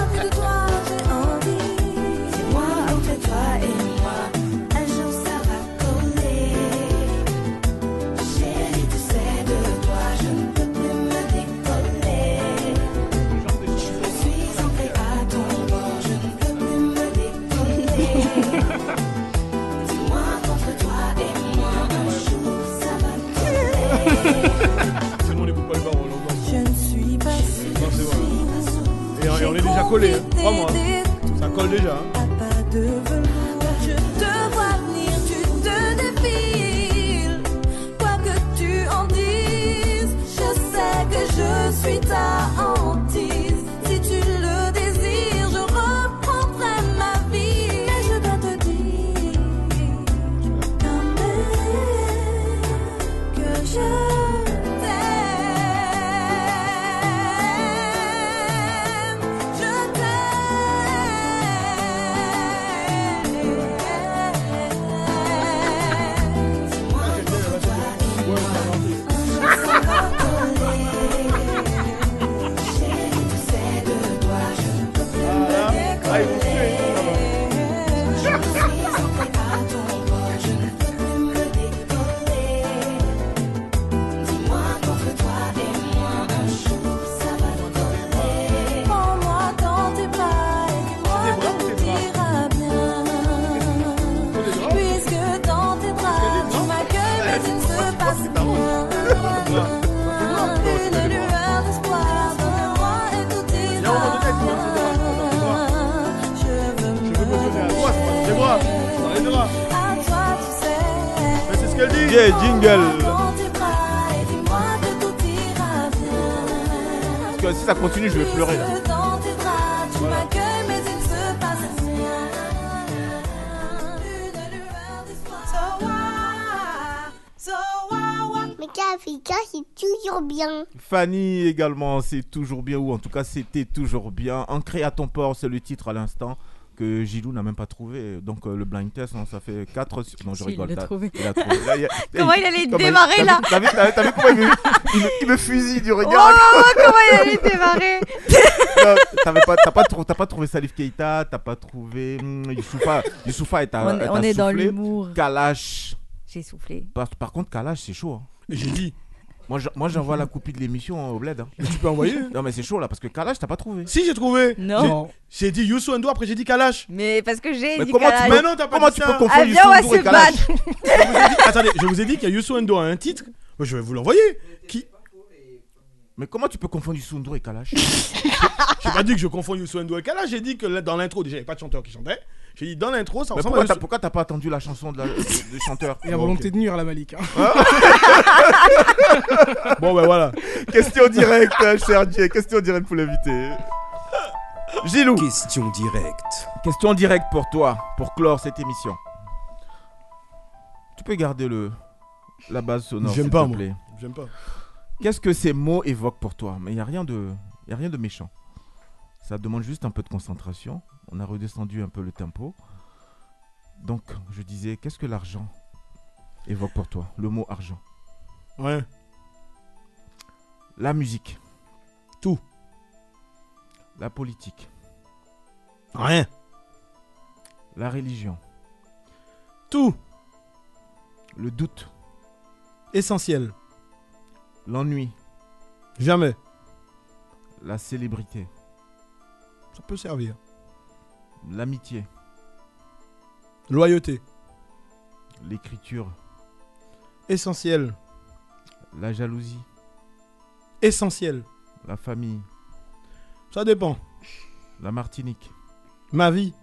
Bien. Parce que si ça continue, je vais pleurer là. Mais c'est toujours bien. Fanny également, c'est toujours bien, ou en tout cas c'était toujours bien. Ancré à ton port, c'est le titre à l'instant que Gilou n'a même pas trouvé. Donc euh, le blind test, hein, ça fait 4 sur... Non, je Si, rigole. il l'a t'as- trouvé. il a trouvé. Là, il y a- Comment il allait comment démarrer, t'as vu- là T'as vu, t'as- t'as vu comment il me, il me- il me fusille du Oh, regard comment il allait démarrer Non, t'avais pas, t'as pas, trou- pas trouvé Salif Keita, t'as pas trouvé hum, Youssoufa. Youssoufa est à. On, on est dans l'humour. Kalash. J'ai soufflé. Par, par contre, Kalash, c'est chaud. hein. J'ai dit. Moi, je- moi, j'envoie la copie de l'émission hein, au bled. hein. Mais tu peux envoyer. Non, mais c'est chaud là, parce que Kalash, t'as pas trouvé. Si, j'ai trouvé. Non. J'ai j'ai dit Youssou Endo, après j'ai dit Kalash. Mais parce que j'ai Mais dit comment tu Kalash. Mais non, t'as pas Comment dit tu ça. peux confondre Ah, viens, on va Youssou N'Dour et Kalash battre. Je vous ai dit- Attendez, je vous ai dit qu'il y a Youssou Endo a un titre. Je vais vous l'envoyer. Qui Mais comment tu peux confondre Youssou N'Dour et Kalash? J'ai pas dit que je confonds Youssou Endo et Kalash. J'ai dit que là, dans l'intro, déjà, il n'y avait pas de chanteur qui chantait. Dit dans l'intro, ça ressemble à pourquoi t'as pas attendu la chanson de la, de- du chanteur Il a Bon, volonté ok. de nuire à la Malik. hein. Bon, ben voilà. Question directe, euh, cher Dieu. Question directe pour l'invité. Gilou. Question directe. Question directe pour toi, pour clore cette émission. Tu peux garder le la base sonore, J'aime s'il pas, te moi. plaît. J'aime pas. Qu'est-ce que ces mots évoquent pour toi? Mais il y a rien de y a rien de méchant. Ça demande juste un peu de concentration. On a redescendu un peu le tempo. Donc, je disais, qu'est-ce que l'argent évoque pour toi Le mot argent? Ouais. La musique. Tout. La politique. Rien. La religion. Tout. Le doute. Essentiel. L'ennui. Jamais. La célébrité. Ça peut servir. L'amitié. Loyauté. L'écriture. Essentiel. La jalousie. Essentiel. La famille. Ça dépend. La Martinique. Ma vie.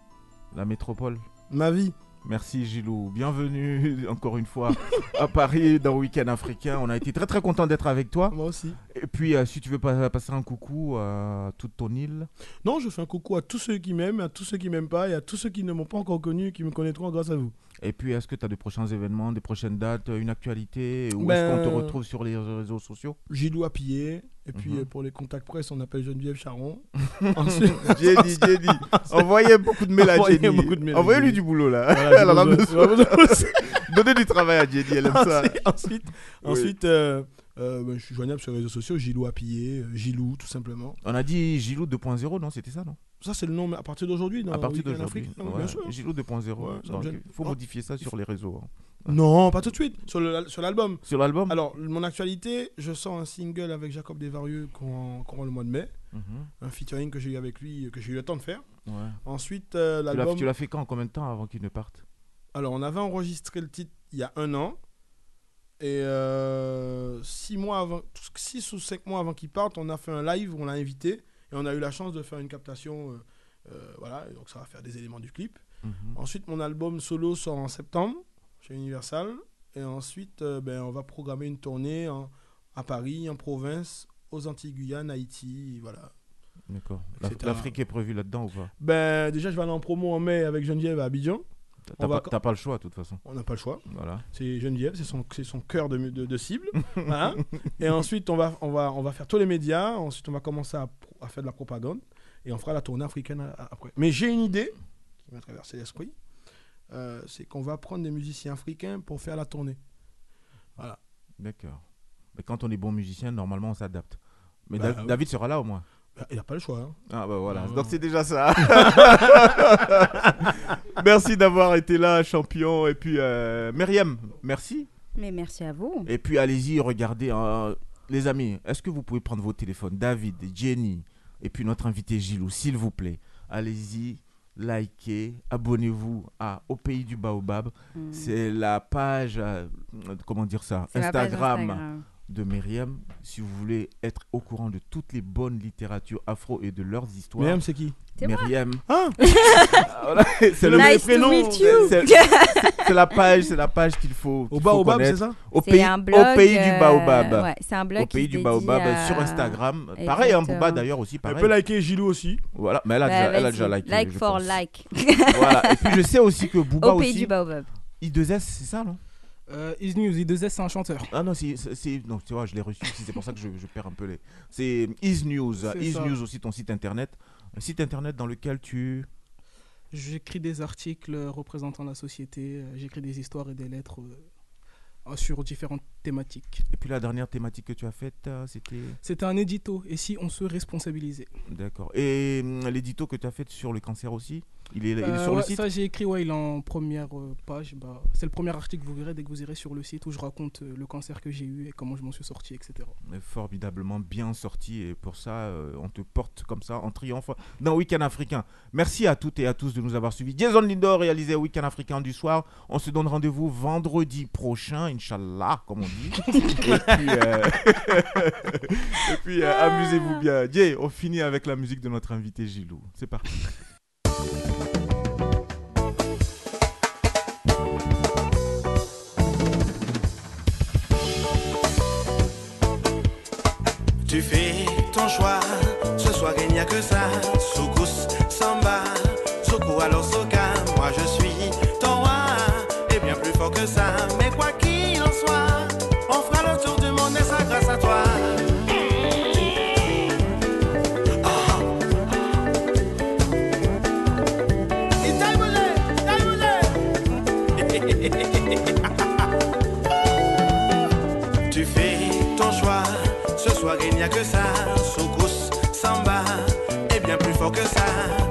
La métropole. Ma vie. Merci Gilou. Bienvenue encore une fois à Paris dans Week-end africain. On a été très très content d'être avec toi. Moi aussi. Et puis euh, si tu veux pas- passer un coucou à toute ton île. Non, je fais un coucou à tous ceux qui m'aiment, à tous ceux qui m'aiment pas et à tous ceux qui ne m'ont pas encore connu et qui me connaîtront grâce à vous. Et puis est-ce que tu as de prochains événements, des prochaines dates, une actualité Où Ben, est-ce qu'on te retrouve sur les réseaux sociaux? Gilou à piller. Et puis Mhm. euh, pour les contacts presse, on appelle Geneviève Charon. Ensuite, Jenny, Jenny. Envoyez beaucoup de mails à Jenny. Envoyez-lui du boulot là. Voilà, Elle en a besoin- Donnez du travail à Jenny, elle aime ça. ensuite, ensuite, Oui. ensuite, euh, Euh, ben, je suis joignable sur les réseaux sociaux, Gilou Appillé, euh, Gilou tout simplement. On a dit Gilou 2.0, non C'était ça, non? Ça c'est le nom mais à partir d'aujourd'hui À partir d'aujourd'hui. Ouais. Gilou 2.0. Ouais, ça me donc, gêne. il faut Oh. modifier ça sur les réseaux. hein. Non, pas tout de suite, sur l'album. Sur l'album? Alors, mon actualité, je sors un single avec Jacob Desvarieux courant, courant le mois de mai. Mhm. Un featuring que j'ai eu avec lui, que j'ai eu le temps de faire. Ouais. Ensuite, euh, l'album. Tu l'as fait quand Combien de temps avant qu'il ne parte? Alors, on avait enregistré le titre il y a un an. Et euh, six, mois avant, six ou cinq mois avant qu'il parte, on a fait un live où on l'a invité. Et on a eu la chance de faire une captation. euh, euh, voilà, donc ça va faire des éléments du clip. Mhm. Ensuite, mon album solo sort en septembre chez Universal. Et ensuite, ben, on va programmer une tournée en- à Paris, en province, aux Antilles Guyane, Haïti, voilà. D'accord. L'Afrique est prévue là-dedans ou pas? Ben, déjà, je vais aller en promo en mai avec Geneviève à Abidjan. T'as va pas, pas le choix, de toute façon. On n'a pas le choix. Voilà. C'est Geneviève, c'est son, cœur de, de, de cible. Voilà. Et ensuite, on va, on, va, on va faire tous les médias. Ensuite, on va commencer à, faire de la propagande. Et on fera la tournée africaine à- à- après. Mais j'ai une idée qui m'a traversé l'esprit. Euh, c'est qu'on va prendre des musiciens africains pour faire la tournée. Voilà. D'accord. Mais quand on est bon musicien, normalement, on s'adapte. Mais Bah, Da- oui. David sera là au moins. Bah, Il n'a pas le choix. hein. Ah bah voilà, Non. donc c'est déjà ça. merci d'avoir été là, champion. Et puis, euh, Myriam, merci. Mais merci à vous. Et puis, allez-y, regardez. hein. les amis, est-ce que vous pouvez prendre vos téléphones? David, Jenny, et puis notre invité Gilou, s'il vous plaît. Allez-y, likez, abonnez-vous à Au Pays du Baobab. Mm. C'est la page, euh, comment dire ça? Instagram. De Myriam. Si vous voulez être au courant de toutes les bonnes littératures afro et de leurs histoires. Myriam, c'est qui. Myriam. Ah Voilà, c'est le Nice prénom. C'est- la page, c'est la page qu'il faut. Au Baobab, c'est ça Au C'est pays, un au blog, pays euh, du Baobab. ouais, c'est un blog Au pays du Baobab à- sur Instagram. Pareil, hein, Booba Exactement. d'ailleurs aussi. Elle peut liker Gilou aussi. Voilà, mais elle a, Bah, déjà, elle a déjà liké. Like je for pense. like. voilà. Et puis je sais aussi que Booba Au pays aussi. du Baobab. I2S, c'est ça, non? Euh, Is News, I2S, c'est un chanteur. Ah non, c'est, non, tu vois, je l'ai reçu c'est pour ça que je, je perds un peu les. C'est Is News, Is ça. News aussi ton site internet, un site internet dans lequel tu. J'écris des articles représentant la société, euh, j'écris des histoires et des lettres euh, sur différentes thématiques. Et puis la dernière thématique que tu as faite, euh, c'était. C'était un édito, et si on se responsabilisait? D'accord. Et hum, l'édito que tu as fait sur le cancer aussi, il est, il est Euh, sur ouais, le site Ça, j'ai écrit, ouais, il est en première euh, page. Bah, c'est le premier article que vous verrez dès que vous irez sur le site où je raconte euh, le cancer que j'ai eu et comment je m'en suis sorti, etc. est formidablement bien sorti et pour ça on te porte comme ça en triomphe dans Week-end africain. Merci à toutes et à tous de nous avoir suivis. Jason Lindor réalisé Week-end africain du soir. On se donne rendez-vous vendredi prochain, Inch'Allah, comme on dit. et puis, euh, et puis, euh, amusez-vous bien. Jay, on finit avec la musique de notre invité Gilou. C'est parti. Tu fais ton choix, ce soir il n'y a que ça. Plus